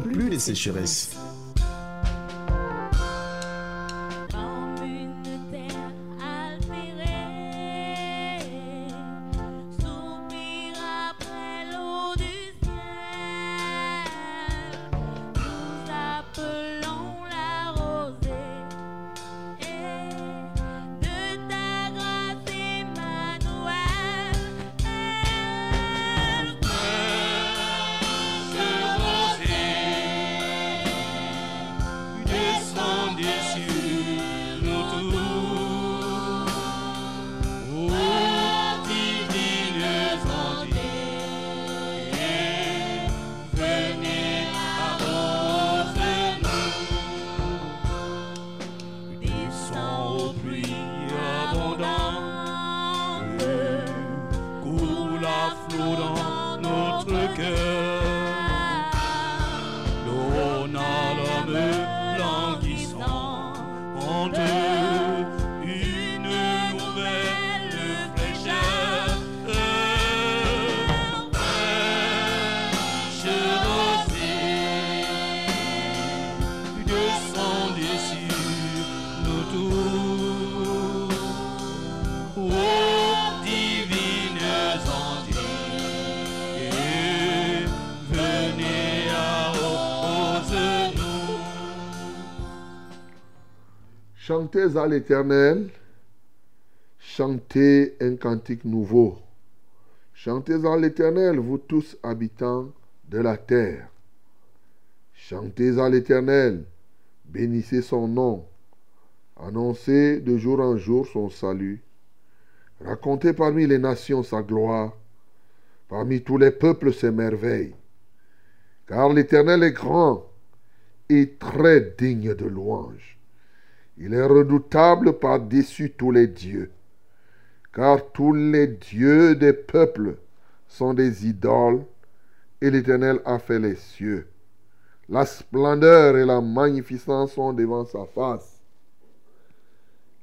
plus de sécheresse. Chantez à l'Éternel, chantez un cantique nouveau. Chantez à l'Éternel, vous tous habitants de la terre. Chantez à l'Éternel, bénissez son nom. Annoncez de jour en jour son salut. Racontez parmi les nations sa gloire, parmi tous les peuples ses merveilles. Car l'Éternel est grand et très digne de louange. Il est redoutable par-dessus tous les dieux, car tous les dieux des peuples sont des idoles, et l'Éternel a fait les cieux. La splendeur et la magnificence sont devant sa face.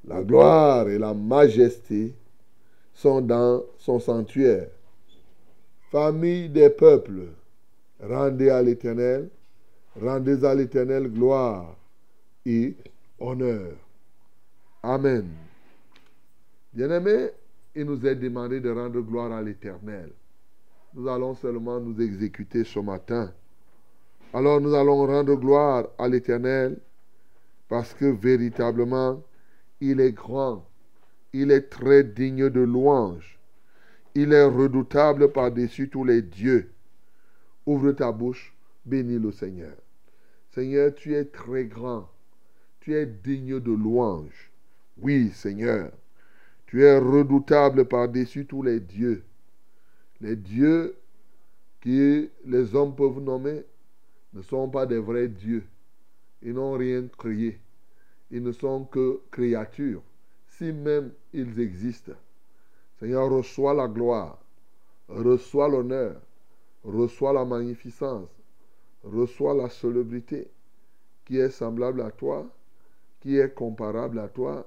La gloire et la majesté sont dans son sanctuaire. Famille des peuples, rendez à l'Éternel, rendez à l'Éternel gloire et honneur. Amen. Bien-aimés, il nous est demandé de rendre gloire à l'Éternel. Nous allons seulement nous exécuter ce matin. Alors nous allons rendre gloire à l'Éternel parce que véritablement, il est grand, il est très digne de louange, il est redoutable par-dessus tous les dieux. Ouvre ta bouche, bénis le Seigneur. Seigneur, tu es très grand, tu es digne de louange. Oui, Seigneur, tu es redoutable par-dessus tous les dieux. Les dieux que les hommes peuvent nommer ne sont pas des vrais dieux. Ils n'ont rien créé. Ils ne sont que créatures, si même ils existent. Seigneur, reçois la gloire, reçois l'honneur, reçois la magnificence, reçois la célébrité qui est semblable à toi, qui est comparable à toi,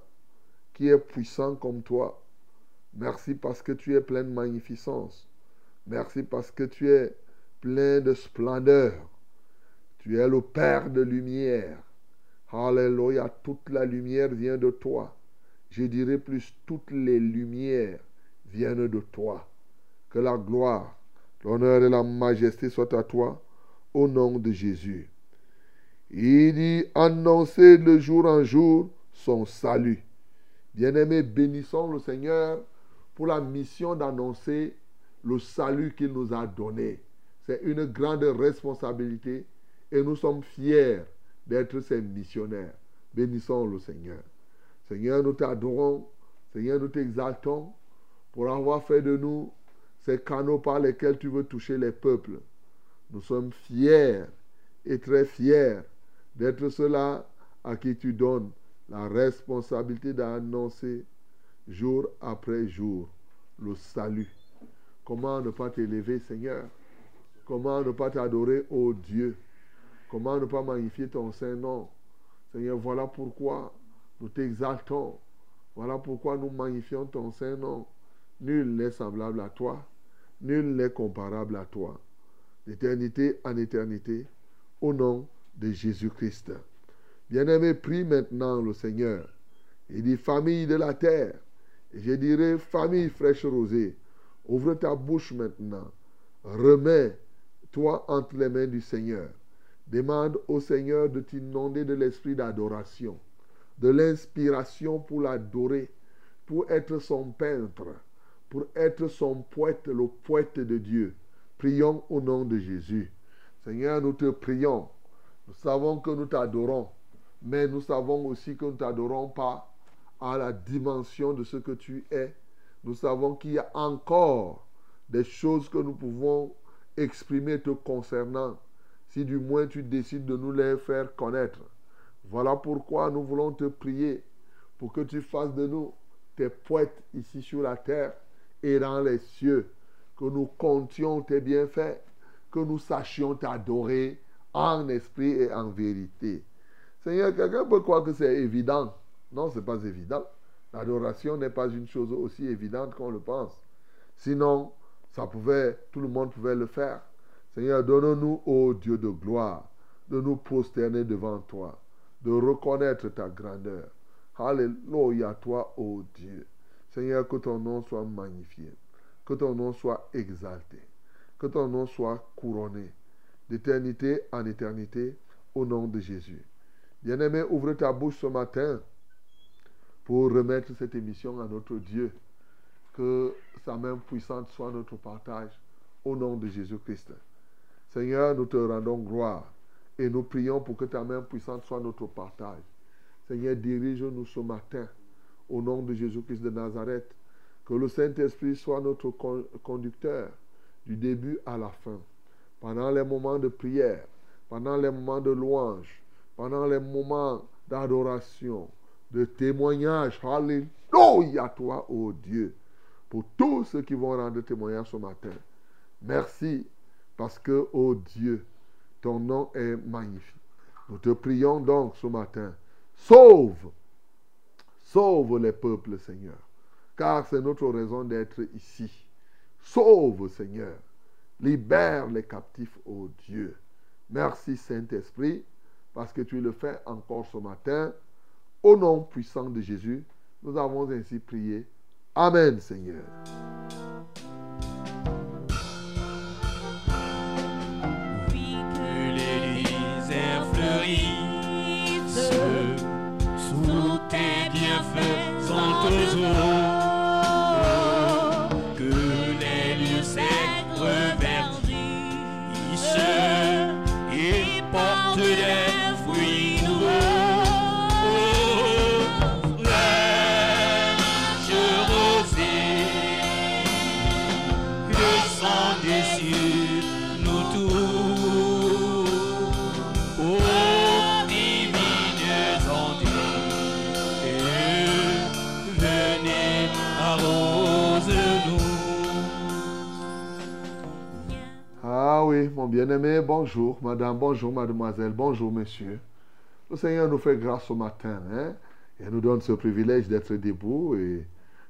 qui est puissant comme toi. Merci parce que tu es plein de magnificence. Merci parce que tu es plein de splendeur. Tu es le Père de lumière. Alléluia, toute la lumière vient de toi. Je dirais plus, toutes les lumières viennent de toi. Que la gloire, l'honneur et la majesté soient à toi, au nom de Jésus. Il dit, annoncer de jour en jour son salut. Bien-aimés, bénissons le Seigneur pour la mission d'annoncer le salut qu'il nous a donné. C'est une grande responsabilité et nous sommes fiers d'être ses missionnaires. Bénissons le Seigneur. Seigneur, nous t'adorons. Seigneur, nous t'exaltons pour avoir fait de nous ces canaux par lesquels tu veux toucher les peuples. Nous sommes fiers et très fiers d'être ceux-là à qui tu donnes la responsabilité d'annoncer jour après jour le salut. Comment ne pas t'élever, Seigneur? Comment ne pas t'adorer, ô Dieu? Comment ne pas magnifier ton Saint-Nom Seigneur, voilà pourquoi nous t'exaltons. Voilà pourquoi nous magnifions ton Saint-Nom. Nul n'est semblable à toi. Nul n'est comparable à toi. D'éternité en éternité, au nom de Jésus-Christ. Bien-aimé, prie maintenant le Seigneur. Il dit famille de la terre. Et je dirais famille fraîche rosée. Ouvre ta bouche maintenant. Remets-toi entre les mains du Seigneur. Demande au Seigneur de t'inonder de l'esprit d'adoration, de l'inspiration pour l'adorer, pour être son peintre, pour être son poète, le poète de Dieu. Prions au nom de Jésus. Seigneur, nous te prions. Nous savons que nous t'adorons, mais nous savons aussi que nous t'adorons pas à la dimension de ce que tu es. Nous savons qu'il y a encore des choses que nous pouvons exprimer te concernant, si du moins tu décides de nous les faire connaître. Voilà pourquoi nous voulons te prier pour que tu fasses de nous tes poètes ici sur la terre et dans les cieux, que nous comptions tes bienfaits, que nous sachions t'adorer en esprit et en vérité. Seigneur, quelqu'un peut croire que c'est évident. Non, ce n'est pas évident. L'adoration n'est pas une chose aussi évidente qu'on le pense. Sinon, ça pouvait, tout le monde pouvait le faire. Seigneur, donne-nous, ô Dieu de gloire, de nous prosterner devant toi, de reconnaître ta grandeur. Alléluia, toi, ô Dieu. Seigneur, que ton nom soit magnifié, que ton nom soit exalté, que ton nom soit couronné d'éternité en éternité au nom de Jésus. Bien-aimé, ouvre ta bouche ce matin pour remettre cette émission à notre Dieu. Que sa main puissante soit notre partage au nom de Jésus-Christ. Seigneur, nous te rendons gloire et nous prions pour que ta main puissante soit notre partage. Seigneur, dirige-nous ce matin au nom de Jésus-Christ de Nazareth. Que le Saint-Esprit soit notre conducteur du début à la fin. Pendant les moments de prière, pendant les moments de louange, pendant les moments d'adoration, de témoignage. Alléluia toi, ô Dieu, pour tous ceux qui vont rendre témoignage ce matin. Merci parce que, ô Dieu, ton nom est magnifique. Nous te prions donc ce matin. Sauve, sauve les peuples, Seigneur, car c'est notre raison d'être ici. Sauve, Seigneur. Libère les captifs, ô Dieu. Merci, Saint-Esprit, parce que tu le fais encore ce matin. Au nom puissant de Jésus, nous avons ainsi prié. Amen, Seigneur. Mon bien-aimé, bonjour, madame, bonjour, mademoiselle, bonjour, monsieur. Le Seigneur nous fait grâce ce matin, hein, et nous donne ce privilège d'être debout et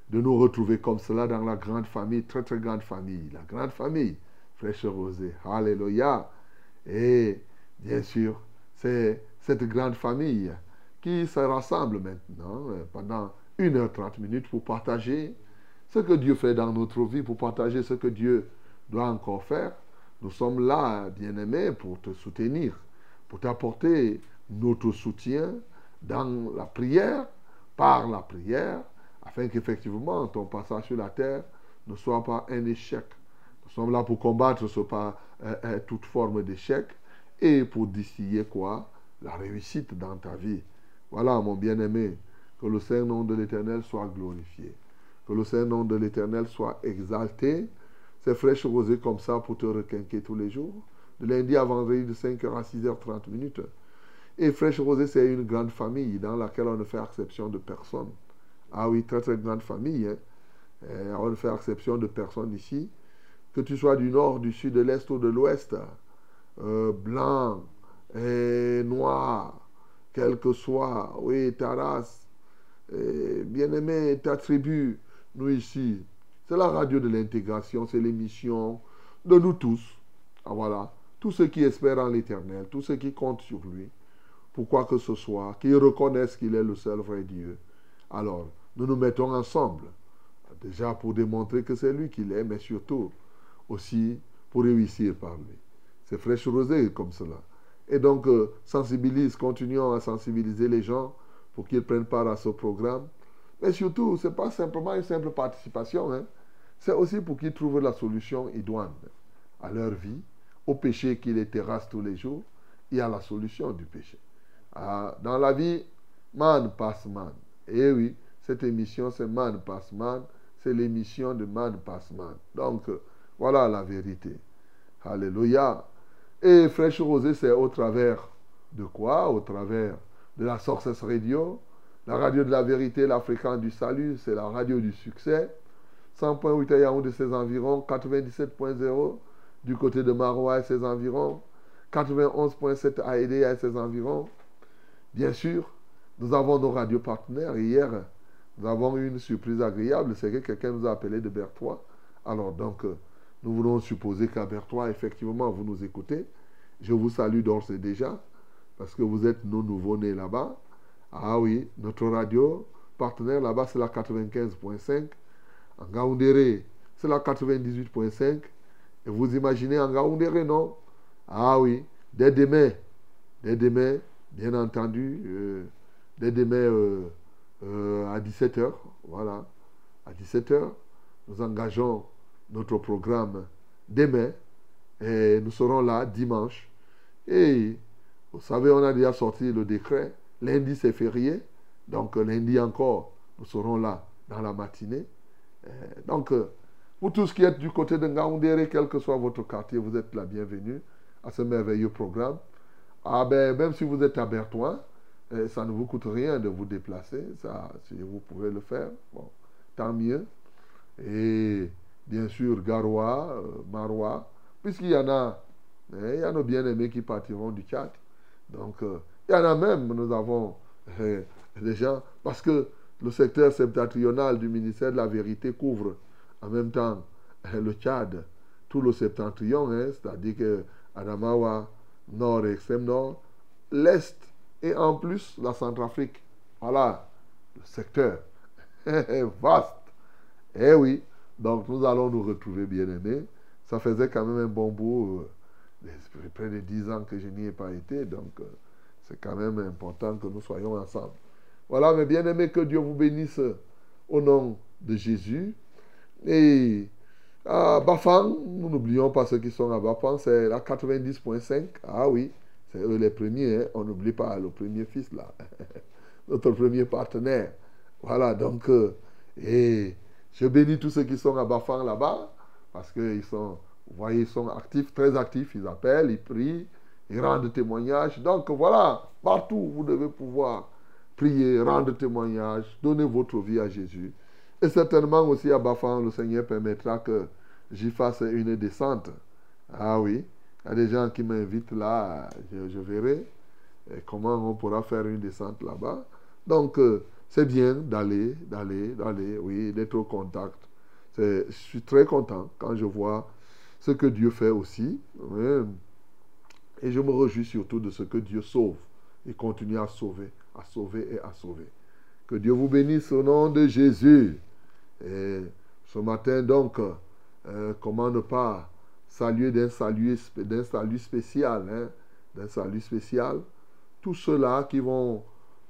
de nous retrouver comme cela dans la grande famille, très très grande famille, la grande famille, fraîche rosée. Alléluia. Et bien sûr, c'est cette grande famille qui se rassemble maintenant euh, pendant 1h30 minutes pour partager ce que Dieu fait dans notre vie, pour partager ce que Dieu doit encore faire. Nous sommes là, bien-aimés, pour te soutenir, pour t'apporter notre soutien dans la prière, par la prière, afin qu'effectivement ton passage sur la terre ne soit pas un échec. Nous sommes là pour combattre euh, euh, toute forme d'échec et pour distiller quoi? La réussite dans ta vie. Voilà, mon bien-aimé, que le Saint-Nom de l'Éternel soit glorifié. Que le Saint-Nom de l'Éternel soit exalté. C'est fraîche rosée comme ça pour te requinquer tous les jours. de lundi à vendredi de 5h à 6h30 minutes. Et Fraîche Rosée, c'est une grande famille dans laquelle on ne fait exception de personne. Ah oui, très très grande famille. hein. Euh, on ne fait exception de personne ici. Que tu sois du nord, du sud, de l'est ou de l'ouest, euh, blanc, et noir, quel que soit, oui, ta race, et bien-aimé, ta tribu, nous ici. C'est la radio de l'intégration, c'est l'émission de nous tous. Ah, voilà, tous ceux qui espèrent en l'éternel, tous ceux qui comptent sur lui, pour quoi que ce soit, qui reconnaissent qu'il est le seul vrai Dieu. Alors, nous nous mettons ensemble, déjà pour démontrer que c'est lui qu'il est, mais surtout aussi pour réussir par lui. C'est fraîche rosée comme cela. Et donc, euh, sensibilise, continuons à sensibiliser les gens pour qu'ils prennent part à ce programme. Mais surtout, ce n'est pas simplement une simple participation. hein. C'est aussi pour qu'ils trouvent la solution idoine à leur vie, au péché qui les terrasse tous les jours et à la solution du péché. Ah, dans la vie, man passe man. Et oui, cette émission, c'est man passe man. C'est l'émission de man passe man. Donc, voilà la vérité. Alléluia. Et Fraîche Rosée, c'est au travers de quoi? Au travers de la Sources Radio, la radio de la vérité, la fréquence du salut, c'est la radio du succès. 100.8 à Yaoundé de ses environs, 97.0 du côté de Marois et ses environs, 91.7 à Aidé et ses environs. Bien sûr, nous avons nos radios partenaires. Hier, nous avons eu une surprise agréable, c'est que quelqu'un nous a appelé de Berthois. Alors donc, euh, nous voulons supposer qu'à Berthois, effectivement, vous nous écoutez. Je vous salue d'ores et déjà, parce que vous êtes nos nouveaux-nés là-bas. Ah oui, notre radio partenaire là-bas, c'est la 95.5. En Gaoundéré, c'est la 98.5. Et vous imaginez en Gaoundéré, non? Ah oui, dès demain, dès demain, bien entendu, euh, dès demain euh, euh, à 17h, voilà, à 17h, nous engageons notre programme demain et nous serons là dimanche. Et vous savez, on a déjà sorti le décret. Lundi, c'est férié. Donc, lundi encore, nous serons là dans la matinée. Euh, donc, euh, vous tous qui êtes du côté de Ngaoundéré, quel que soit votre quartier, vous êtes la bienvenue à ce merveilleux programme. Ah ben, même si vous êtes à Bertoin, euh, ça ne vous coûte rien de vous déplacer. Ça, si vous pouvez le faire, tant mieux. Et bien sûr, Garoua, Marois, puisqu'il y en a, hein, il y a nos bien-aimés qui partiront du Tchad. Donc, il y en a même, nous avons des gens, parce que le secteur septentrional du ministère de la Vérité couvre en même temps euh, le Tchad, tout le septentrion, c'est-à-dire que Adamawa, nord et extrême nord, l'est et en plus la Centrafrique. Voilà, le secteur est vaste. Eh oui, donc nous allons nous retrouver bien aimés. Ça faisait quand même un bon bout, euh, près de 10 ans que je n'y ai pas été, donc euh, c'est quand même important que nous soyons ensemble. Voilà, mes bien-aimés, que Dieu vous bénisse au nom de Jésus. Et à Bafang, nous n'oublions pas ceux qui sont à Bafang, c'est la 90.5. Ah oui, c'est eux les premiers, hein. on n'oublie pas le premier fils là, notre premier partenaire. Voilà, donc, euh, et je bénis tous ceux qui sont à Bafang là-bas, parce qu'ils sont, vous voyez, ils sont actifs, très actifs, ils appellent, ils prient, ils rendent témoignage. Donc voilà, partout vous devez pouvoir prier, rendre témoignage, donner votre vie à Jésus. Et certainement aussi à Bafang, le Seigneur permettra que j'y fasse une descente. Ah oui, il y a des gens qui m'invitent là, je, verrai comment on pourra faire une descente là-bas. Donc, euh, c'est bien d'aller, d'aller, d'aller, oui, d'être au contact. Je suis très content quand je vois ce que Dieu fait aussi. Et je me réjouis surtout de ce que Dieu sauve et continue à sauver, à sauver et à sauver. Que Dieu vous bénisse au nom de Jésus. Et ce matin, donc, euh, comment ne pas saluer d'un salut, d'un salut spécial, hein, d'un salut spécial, tous ceux-là qui vont,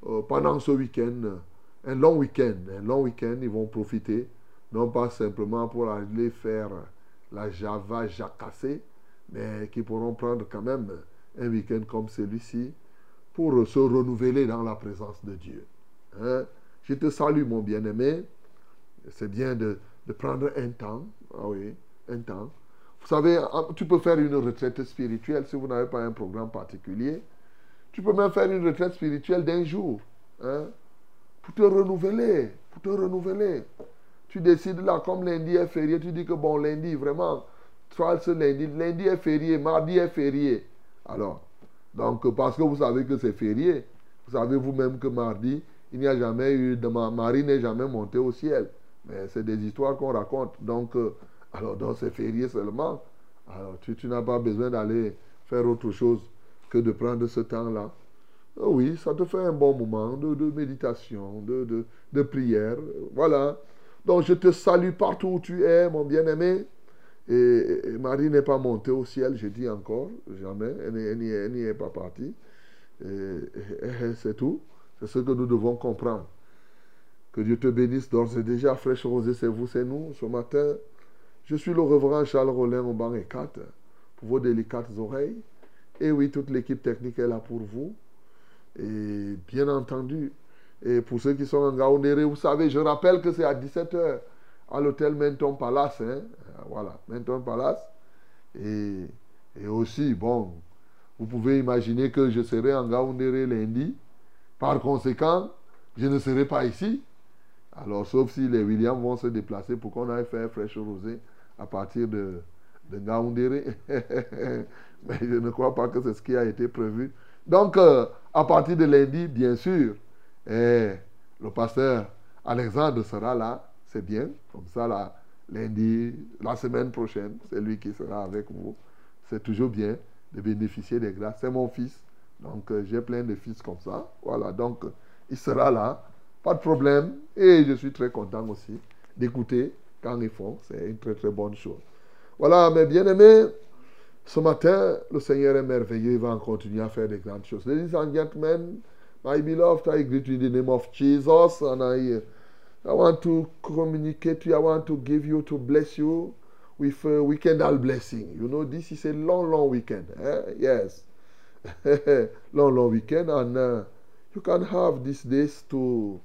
euh, pendant ce week-end, un long week-end, un long week-end, ils vont profiter, non pas simplement pour aller faire la Java jacassée, mais qui pourront prendre quand même un week-end comme celui-ci pour se renouveler dans la présence de Dieu. Hein? Je te salue, mon bien-aimé. C'est bien de, prendre un temps, ah oui, un temps, Vous savez, tu peux faire une retraite spirituelle si vous n'avez pas un programme particulier. Tu peux même faire une retraite spirituelle d'un jour. hein, pour te renouveler. Pour te renouveler. Tu décides là, comme lundi est férié, tu dis que bon, lundi, vraiment, toi, ce lundi, lundi est férié, mardi est férié. Alors, donc, parce que vous savez que c'est férié, vous savez vous-même que mardi, il n'y a jamais eu, de ma Marie n'est jamais montée au ciel. Mais c'est des histoires qu'on raconte. Donc, euh, alors, c'est férié seulement. Alors, tu, n'as pas besoin d'aller faire autre chose que de prendre ce temps-là. Ah Oui, ça te fait un bon moment de, méditation, de prière. Voilà. Donc, je te salue partout où tu es, mon bien-aimé. Et, Marie n'est pas montée au ciel, je dis encore, jamais. Elle n'y est, pas partie. C'est tout. C'est ce que nous devons comprendre. Que Dieu te bénisse d'ores et déjà. Fraîche Rosée, c'est vous, c'est nous. Ce matin, je suis le reverend Charles Rollin au banc et 4 pour vos délicates oreilles. Et oui, toute l'équipe technique est là pour vous. Et bien entendu, et pour ceux qui sont en Gaoundéré, vous savez, je rappelle que c'est à 17h à l'hôtel Menton Palace. hein. Voilà, Menton Palace. Et, et aussi, bon, vous pouvez imaginer que je serai en Gaoundéré lundi. Par conséquent, je ne serai pas ici. Alors, sauf si les Williams vont se déplacer pour qu'on aille faire fraîche rosée à partir de, de. Mais je ne crois pas que c'est ce qui a été prévu. Donc, euh, à partir de lundi, bien sûr, eh, le pasteur Alexandre sera là. C'est bien. Comme ça, là, lundi, la semaine prochaine, c'est lui qui sera avec vous. C'est toujours bien de bénéficier des grâces. C'est mon fils. Donc, euh, j'ai plein de fils comme ça. Voilà. Donc, il sera là. Pas de problème. Et je suis très content aussi d'écouter quand ils font. C'est une très, très bonne chose. Voilà, mes bien-aimés. Ce matin, le Seigneur est merveilleux. Il va continuer à faire des grandes choses. Ladies and gentlemen, my beloved, I greet you in the name of Jesus. I want to communicate to you. I want to give you, to bless you with a weekendal blessing. You know, this is a long, long weekend. eh? Yes. long, long weekend. And uh, you can have these days to,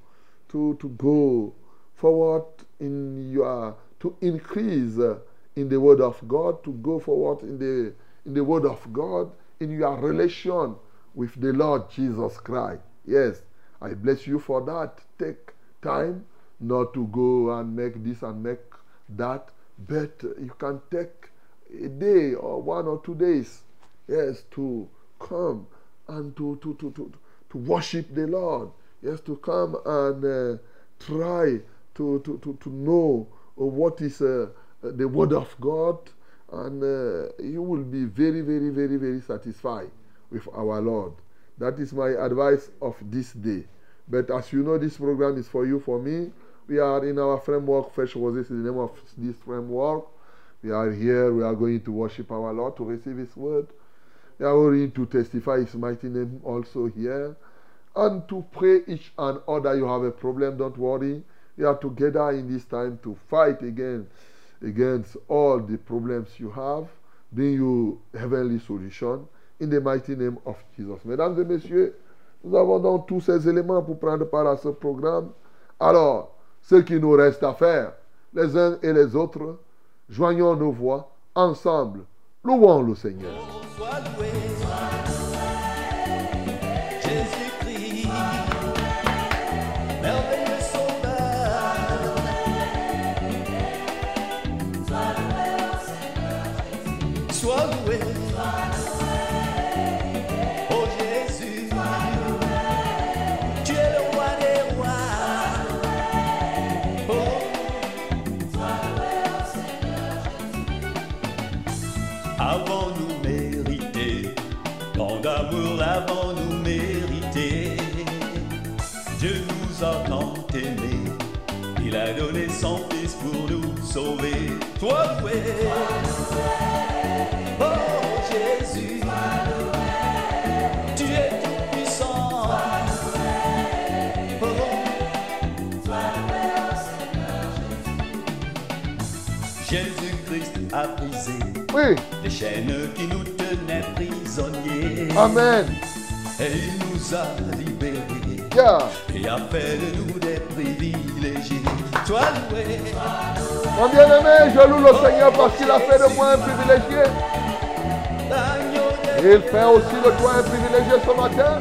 to, to go forward in your, to increase uh, in the word of God, to go forward in the, in the word of God, in your relation with the Lord Jesus Christ. Yes, I bless you for that. Take time not to go and make this and make that, but you can take a day or one or two days, yes, to come and to, to, to, to, to worship the Lord. Yes, to come and uh, try to, to, to, to know what is uh, the Word of God, and uh, you will be very, very, very, very satisfied with our Lord. That is my advice of this day. But as you know, this program is for you, for me. We are in our framework. Fresh Roses is the name of this framework. We are here. We are going to worship our Lord, to receive His word. We are going to testify His mighty name also here. And to pray each and other. You have a problem, don't worry. We are together in this time to fight again against all the problems you have. Bring you heavenly solution in the mighty name of Jesus. Mesdames et messieurs, nous avons donc tous ces éléments pour prendre part à ce programme. Alors, ce qui nous reste à faire, les uns et les autres, joignons nos voix ensemble. Louons le Seigneur. Toi loué, oh Jésus, tu es tout puissant. Oh. Jésus-Christ a brisé Oui, les chaînes qui nous tenaient prisonniers. Amen. Et il nous a libérés Alléluia. et a fait de nous des privilégiés. Toi loué, Mon bien-aimé, je loue le Seigneur parce qu'il a fait de moi un privilégié. il fait aussi de toi un privilégié ce matin.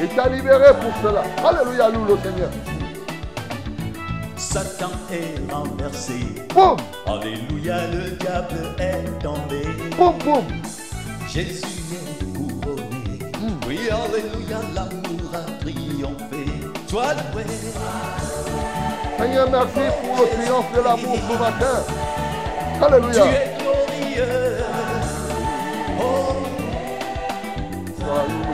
Il t'a libéré pour cela. Alléluia, loue le Seigneur. Satan est renversé. Boum, Alléluia, le diable est tombé. boum, boum. Jésus est. Alléluia, l'amour a triomphé. Toi loué, Seigneur, merci pour le triomphe de l'amour ce matin. tu Alléluia. es glorieux. Oh, Sois loué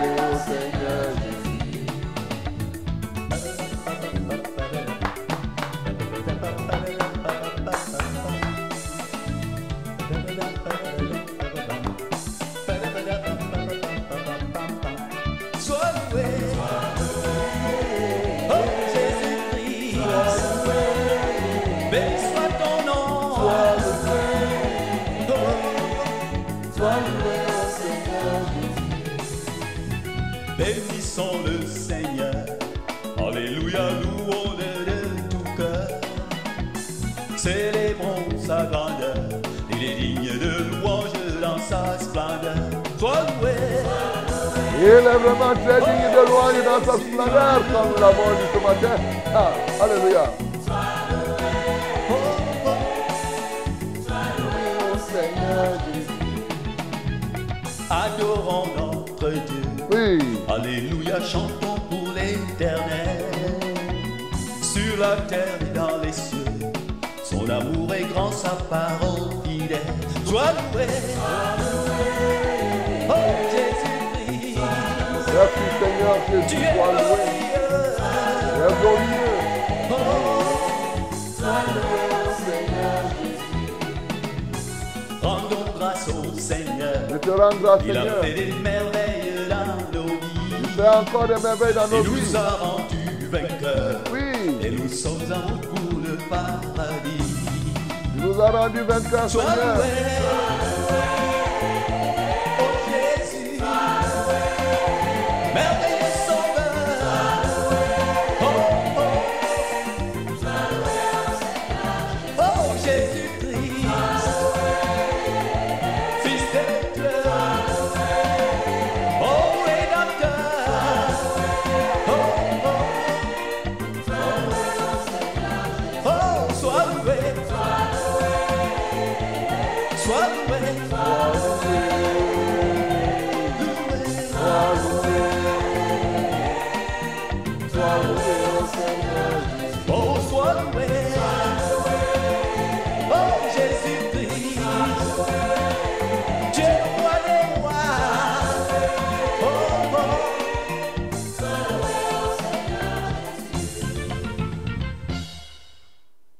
Il est vraiment très digne de louange dans sa splendeur, comme nous l'avons dit ce matin. Ah, alléluia. Au Seigneur Jésus. Adorons notre Dieu. Oui, Alléluia, chantons pour l'éternel. Sur la terre et dans les cieux, son amour est grand, sa parole fidèle. Sois loué. Oh Seigneur tu Jésus, sois loué. Rendons grâce au Seigneur. Je te rends grâce Il a fait des merveilles dans nos vies fais encore des merveilles dans nos nous vies. a rendus vainqueurs. Oui, Et nous sommes en route pour le paradis. tu nous as rendu vainqueurs Seigneur.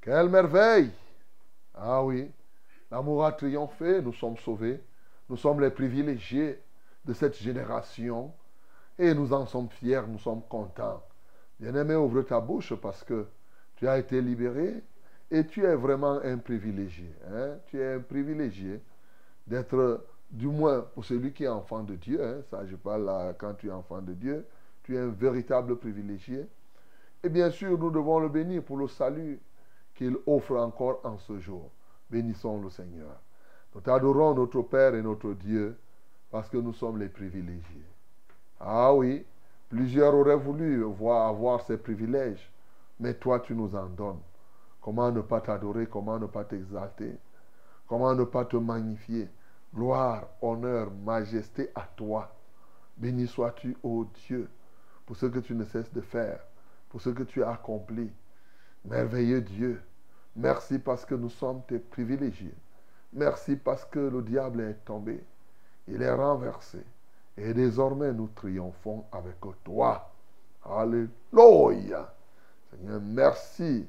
Quelle merveille Ah oui, l'amour a triomphé, nous sommes sauvés, nous sommes les privilégiés de cette génération et nous en sommes fiers, nous sommes contents. Bien-aimé, ouvre ta bouche parce que tu as été libéré et tu es vraiment un privilégié. hein. Tu es un privilégié d'être, du moins pour celui qui est enfant de Dieu, hein. ça je parle là quand tu es enfant de Dieu, tu es un véritable privilégié. Et bien sûr, nous devons le bénir pour le salut qu'il offre encore en ce jour. Bénissons le Seigneur. Nous t'adorons, notre Père et notre Dieu, parce que nous sommes les privilégiés. Ah oui, plusieurs auraient voulu voir, avoir ces privilèges, mais toi, tu nous en donnes. Comment ne pas t'adorer, comment ne pas t'exalter, comment ne pas te magnifier? Gloire, honneur, majesté à toi. Béni sois-tu, ô Dieu, pour ce que tu ne cesses de faire, pour ce que tu as accompli. Merveilleux Dieu, merci parce que nous sommes tes privilégiés. Merci parce que le diable est tombé. Il est renversé. Et désormais, nous triomphons avec toi. Alléluia. Seigneur, merci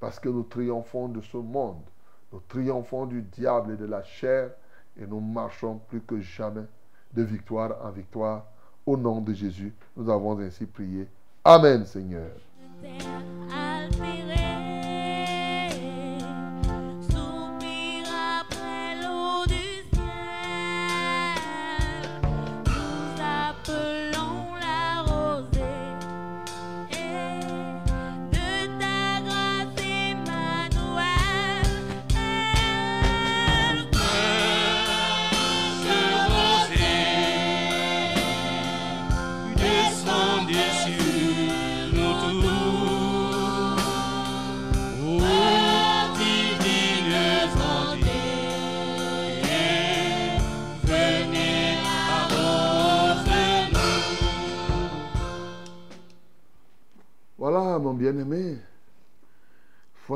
parce que nous triomphons de ce monde. Nous triomphons du diable et de la chair et nous marchons plus que jamais de victoire en victoire. Au nom de Jésus, nous avons ainsi prié. Amen, Seigneur.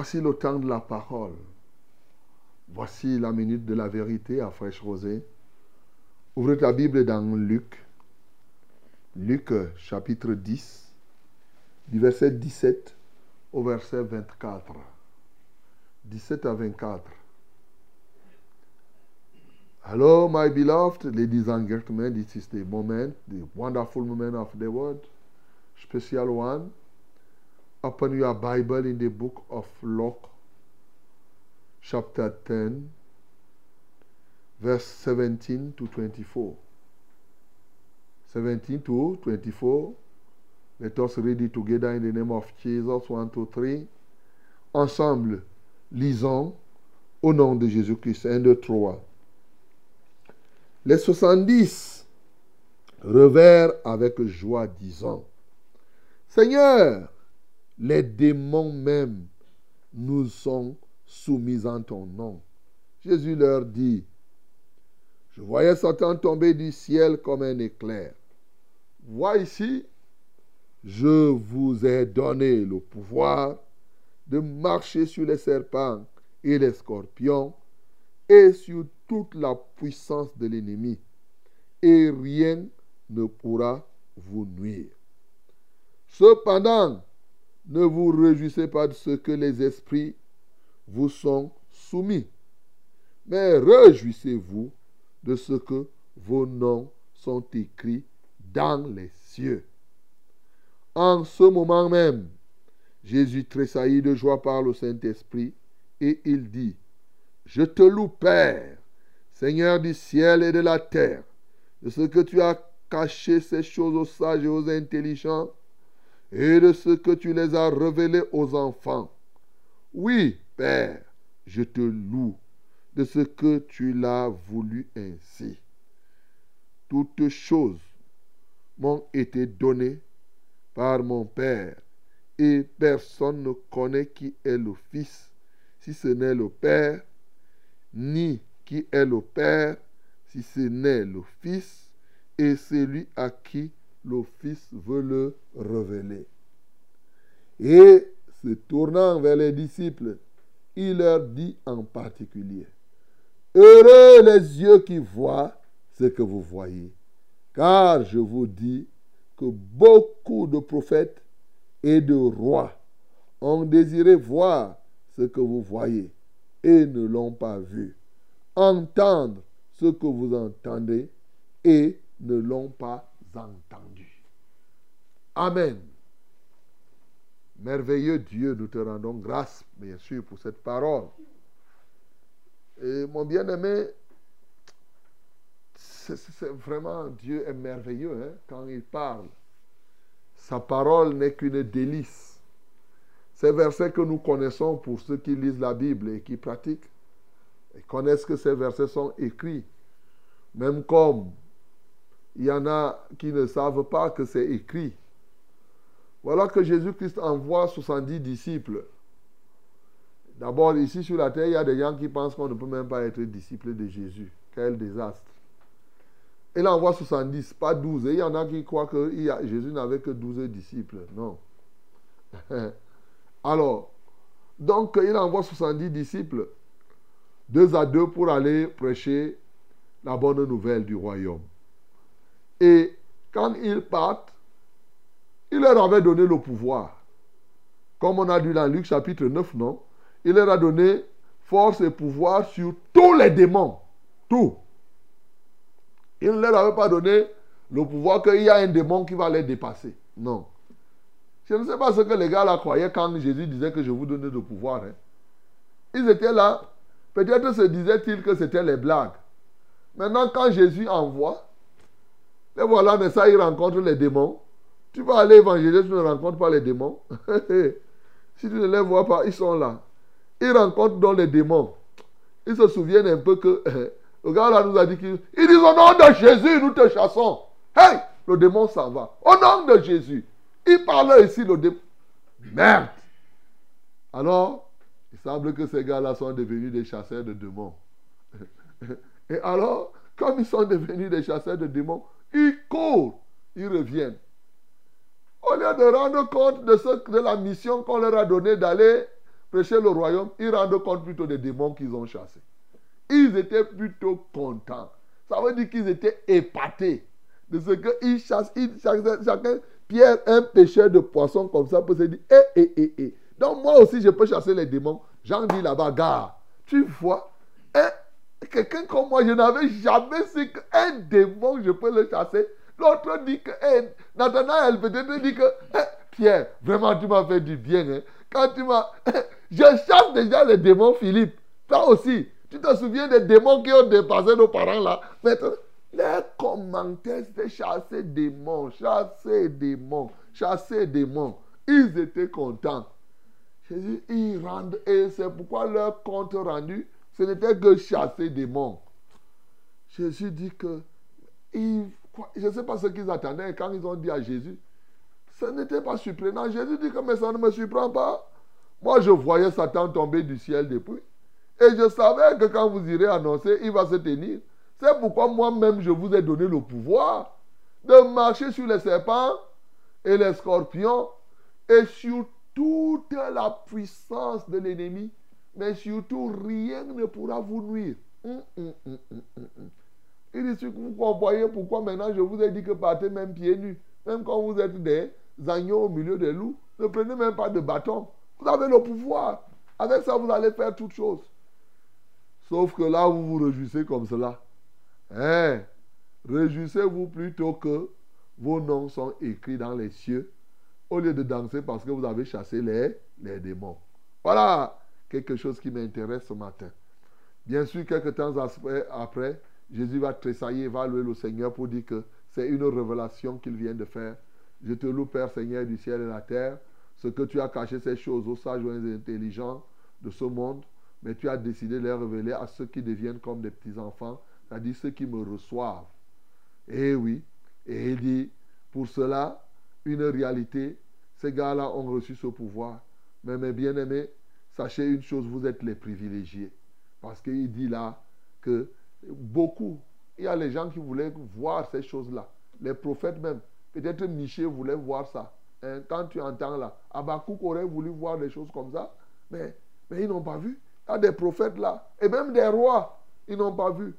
Voici le temps de la parole. Voici la minute de la vérité à fraîche rosée. Ouvrez ta Bible dans Luc. Luc chapitre 10, du verset 17 au verset 24. 17 à 24. Hello, my beloved, ladies and gentlemen. This is the moment, the wonderful moment of the word, special one. Open your Bible in the book of Luke, chapter 10, verse 17 to 24. 17 to 24. Let us read it together in the name of Jesus. 1, 2, 3. Ensemble, lisons au nom de Jésus-Christ. 1, 2, 3. Les 70 revèrent avec joie, disant, Seigneur, les démons même nous sont soumis en ton nom. Jésus leur dit, je voyais Satan tomber du ciel comme un éclair. Vois ici, je vous ai donné le pouvoir de marcher sur les serpents et les scorpions et sur toute la puissance de l'ennemi, et rien ne pourra vous nuire. Cependant, ne vous réjouissez pas de ce que les esprits vous sont soumis, mais réjouissez-vous de ce que vos noms sont écrits dans les cieux. En ce moment même, Jésus tressaillit de joie par le Saint-Esprit et il dit, Je te loue, Père, Seigneur du ciel et de la terre, de ce que tu as caché ces choses aux sages et aux intelligents et de ce que tu les as révélées aux enfants. Oui, Père, je te loue de ce que tu l'as voulu ainsi. Toutes choses m'ont été données par mon Père, et personne ne connaît qui est le Fils, si ce n'est le Père, ni qui est le Père, si ce n'est le Fils, et celui à qui le Fils veut le révéler. Et se tournant vers les disciples, il leur dit en particulier, Heureux les yeux qui voient ce que vous voyez, car je vous dis que beaucoup de prophètes et de rois ont désiré voir ce que vous voyez et ne l'ont pas vu, entendre ce que vous entendez et ne l'ont pas entendu. Amen. Merveilleux Dieu, nous te rendons grâce, bien sûr, pour cette parole. Et mon bien-aimé, c'est vraiment, Dieu est merveilleux hein, quand il parle. Sa parole n'est qu'une délice. Ces versets que nous connaissons pour ceux qui lisent la Bible et qui pratiquent, connaissent que ces versets sont écrits. Même comme il y en a qui ne savent pas que c'est écrit. Voilà que Jésus-Christ envoie 70 disciples. D'abord, ici sur la terre, il y a des gens qui pensent qu'on ne peut même pas être disciple de Jésus. Quel désastre. Il envoie 70, pas 12. Et il y en a qui croient que Jésus n'avait que 12 disciples. Non. Alors, donc il envoie 70 disciples, deux à deux, pour aller prêcher la bonne nouvelle du royaume. Et quand ils partent, il leur avait donné le pouvoir. Comme on a dit dans Luc chapitre 9, non? Il leur a donné force et pouvoir sur tous les démons. Tout. Il ne leur avait pas donné le pouvoir qu'il y a un démon qui va les dépasser. Non. Je ne sais pas ce que les gars là croyaient quand Jésus disait que je vous donnais le pouvoir. Hein. Ils étaient là. Peut-être se disaient-ils que c'était les blagues. Maintenant, quand Jésus envoie, et voilà, mais ça, il rencontre les démons. Tu vas aller évangéliser, tu ne rencontres pas les démons. si tu ne les vois pas, ils sont là. Ils rencontrent donc les démons. Ils se souviennent un peu que le gars là nous a dit qu'ils disent au nom de Jésus, nous te chassons. Hey, le démon s'en va. Au nom de Jésus. Il parle ici, le démon. Merde. Alors, il semble que ces gars-là sont devenus des chasseurs de démons. Et alors, comme ils sont devenus des chasseurs de démons, ils courent, ils reviennent. Au lieu de rendre compte de, la mission qu'on leur a donnée d'aller prêcher le royaume, ils rendent compte plutôt des démons qu'ils ont chassés. Ils étaient plutôt contents. Ça veut dire qu'ils étaient épatés de ce qu'ils chassent. Chacun, Pierre, un pêcheur de poissons comme ça, peut se dire, eh, eh, eh, eh. Donc moi aussi, je peux chasser les démons. Jean dit là-bas, gars, tu vois, eh, quelqu'un comme moi, je n'avais jamais su qu'un démon, je peux le chasser. L'autre dit que, eh, Nathanaël peut-être dit que, eh, Pierre, vraiment, tu m'as fait du bien. Hein. Quand tu m'as... je chasse déjà les démons, Philippe. Toi aussi, tu te souviens des démons qui ont dépassé nos parents là? Maintenant, les commentaires, c'était chasser démons, chasser démons, chasser démons. Ils étaient contents. Jésus, ils rendent, et c'est pourquoi leur compte rendu, ce n'était que chasser démons. Jésus dit que, je ne sais pas ce qu'ils attendaient quand ils ont dit à Jésus, ce n'était pas surprenant. Jésus dit que, mais ça ne me surprend pas. Moi, je voyais Satan tomber du ciel depuis. Et je savais que quand vous irez annoncer, il va se tenir. C'est pourquoi moi-même, je vous ai donné le pouvoir de marcher sur les serpents et les scorpions et sur toute la puissance de l'ennemi. Mais surtout, rien ne pourra vous nuire. Hum, hum, hum, il dit, vous comprenez pourquoi maintenant je vous ai dit que partez même pieds nus? Même quand vous êtes des agneaux au milieu des loups, ne prenez même pas de bâton. Vous avez le pouvoir. Avec ça, vous allez faire toutes choses. Sauf que là, vous vous réjouissez comme cela. Hein? Réjouissez-vous plutôt que vos noms sont écrits dans les cieux au lieu de danser parce que vous avez chassé les, les démons. Voilà quelque chose qui m'intéresse ce matin. Bien sûr, quelques temps après, Jésus va tressailler, va louer le Seigneur pour dire que c'est une révélation qu'il vient de faire. Je te loue, Père Seigneur du ciel et de la terre, ce que tu as caché ces choses aux sages et aux intelligents de ce monde, mais tu as décidé de les révéler à ceux qui deviennent comme des petits-enfants, c'est-à-dire ceux qui me reçoivent. Eh oui. Et il dit, pour cela, une réalité, ces gars-là ont reçu ce pouvoir. Mais mes bien-aimés, sachez une chose, vous êtes les privilégiés. Parce qu'il dit là que beaucoup, il y a les gens qui voulaient voir ces choses-là. Les prophètes même. Peut-être Michel voulait voir ça. Hein, quand tu entends là, Abakouk aurait voulu voir des choses comme ça, mais, mais ils n'ont pas vu. Il y a des prophètes là, et même des rois, ils n'ont pas vu.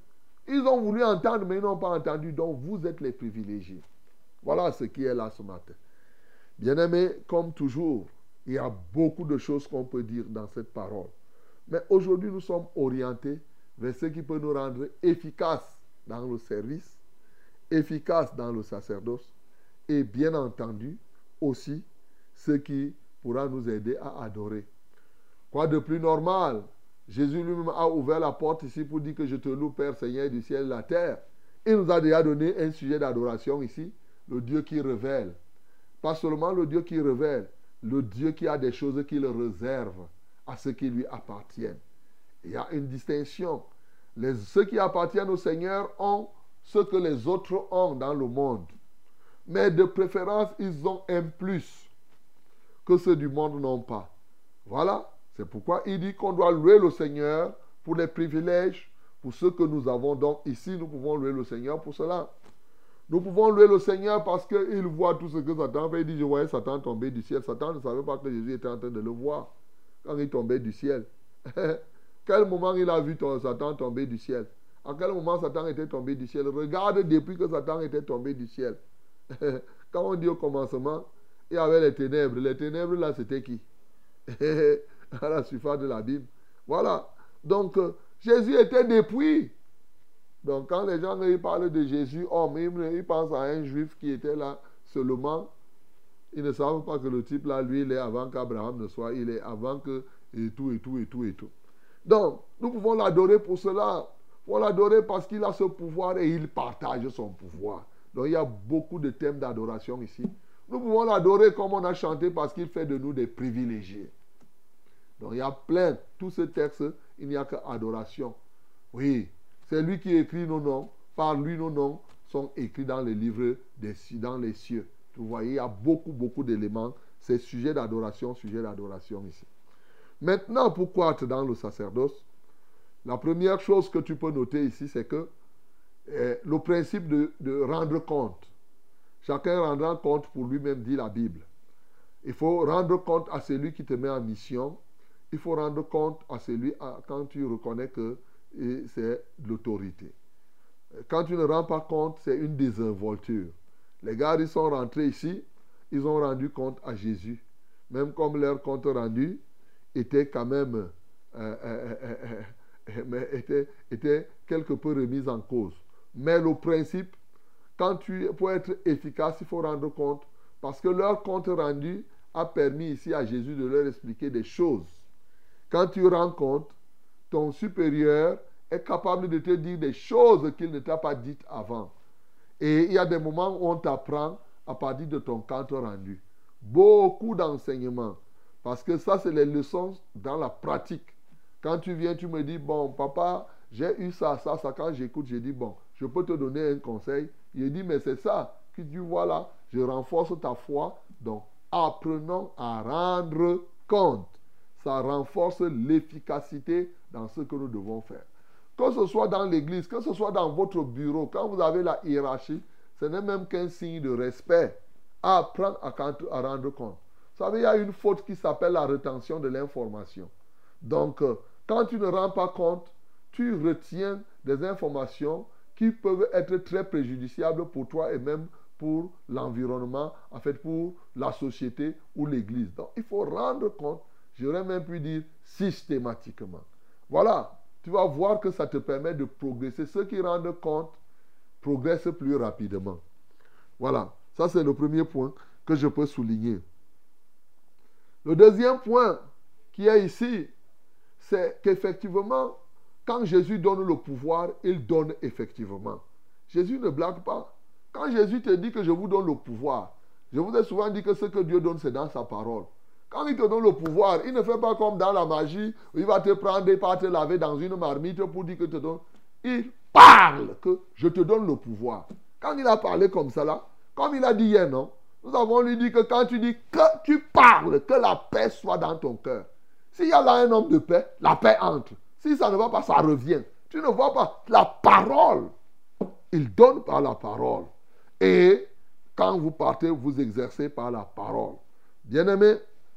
Ils ont voulu entendre, mais ils n'ont pas entendu. Donc vous êtes les privilégiés. Voilà ce qui est là ce matin. Bien-aimés, comme toujours, il y a beaucoup de choses qu'on peut dire dans cette parole. Mais aujourd'hui, nous sommes orientés vers ce qui peut nous rendre efficaces dans le service, efficaces dans le sacerdoce et bien entendu aussi ce qui pourra nous aider à adorer. Quoi de plus normal? Jésus lui-même a ouvert la porte ici pour dire que je te loue, Père Seigneur du ciel et de la terre. Il nous a déjà donné un sujet d'adoration ici, le Dieu qui révèle. Pas seulement le Dieu qui révèle, le Dieu qui a des choses qu'il réserve à ceux qui lui appartiennent. Il y a une distinction. Les, ceux qui appartiennent au Seigneur ont ce que les autres ont dans le monde. Mais de préférence, ils ont un plus que ceux du monde n'ont pas. Voilà. C'est pourquoi il dit qu'on doit louer le Seigneur pour les privilèges, pour ce que nous avons. Donc ici, nous pouvons louer le Seigneur pour cela. Nous pouvons louer le Seigneur parce qu'il voit tout ce que Satan fait. Il dit, je voyais Satan tomber du ciel. Satan ne savait pas que Jésus était en train de le voir quand il tombait du ciel. quel moment il a vu Satan tomber du ciel? À quel moment Satan était tombé du ciel? Regarde depuis que Satan était tombé du ciel. quand on dit au commencement, il y avait les ténèbres. Les ténèbres, là, c'était qui? À la surface de la Bible. Voilà. Donc, euh, Jésus était depuis. Donc, quand les gens ils parlent de Jésus homme, ils, pensent à un juif qui était là seulement. Ils ne savent pas que le type là, lui, il est avant qu'Abraham ne soit. Il est avant que. Et tout, et tout, et tout, et tout. Donc, nous pouvons l'adorer pour cela. Nous pouvons l'adorer parce qu'il a ce pouvoir et il partage son pouvoir. Donc, il y a beaucoup de thèmes d'adoration ici. Nous pouvons l'adorer comme on a chanté parce qu'il fait de nous des privilégiés. Donc il y a plein, tous ces textes, il n'y a qu'adoration. Oui, c'est lui qui écrit nos noms. Par lui, nos noms sont écrits dans les livres des, dans les cieux. Vous voyez, il y a beaucoup, beaucoup d'éléments. C'est sujet d'adoration, sujet d'adoration ici. Maintenant, pourquoi être dans le sacerdoce La première chose que tu peux noter ici, c'est que eh, le principe de, rendre compte. chacun rendra compte pour lui-même, dit la Bible. Il faut rendre compte à celui qui te met en mission. Il faut rendre compte à celui quand tu reconnais que eh, c'est l'autorité. Quand tu ne rends pas compte, c'est une désinvolture. Les gars, ils sont rentrés ici, ils ont rendu compte à Jésus. Même comme leur compte rendu était quand même euh, euh, euh, était, était quelque peu remis en cause. Mais le principe, quand tu, pour être efficace, il faut rendre compte, parce que leur compte rendu a permis ici à Jésus de leur expliquer des choses. Quand tu rends compte, ton supérieur est capable de te dire des choses qu'il ne t'a pas dites avant. Et il y a des moments où on t'apprend à partir de ton compte rendu. Beaucoup d'enseignements. Parce que ça, c'est les leçons dans la pratique. Quand tu viens, tu me dis, bon, papa, j'ai eu ça, ça, ça. Quand j'écoute, je dis, bon, je peux te donner un conseil. Il dit, mais c'est ça que tu vois là. Je renforce ta foi. Donc, apprenons à rendre compte. Ça renforce l'efficacité dans ce que nous devons faire. Que ce soit dans l'église, que ce soit dans votre bureau, quand vous avez la hiérarchie, ce n'est même qu'un signe de respect. Apprendre à, à rendre compte. Vous savez, il y a une faute qui s'appelle la rétention de l'information. Donc, euh, quand tu ne rends pas compte, tu retiens des informations qui peuvent être très préjudiciables pour toi et même pour l'environnement, en fait pour la société ou l'Église. Donc, il faut rendre compte, j'aurais même pu dire systématiquement. Voilà, tu vas voir que ça te permet de progresser. Ceux qui rendent compte progressent plus rapidement. Voilà, ça c'est le premier point que je peux souligner. Le deuxième point qui est ici, c'est qu'effectivement, quand Jésus donne le pouvoir, il donne effectivement. Jésus ne blague pas. Quand Jésus te dit que je vous donne le pouvoir, je vous ai souvent dit que ce que Dieu donne, c'est dans sa parole. Quand il te donne le pouvoir, il ne fait pas comme dans la magie, où il va te prendre et pas te laver dans une marmite pour dire que te donne. Il parle que je te donne le pouvoir. Quand il a parlé comme ça là, comme il a dit hier, non Nous avons lui dit que quand tu dis que tu parles, que la paix soit dans ton cœur. S'il y a là un homme de paix, la paix entre. Si ça ne va pas, ça revient. Tu ne vois pas la parole. Il donne par la parole. Et quand vous partez, vous exercez par la parole. Bien-aimés,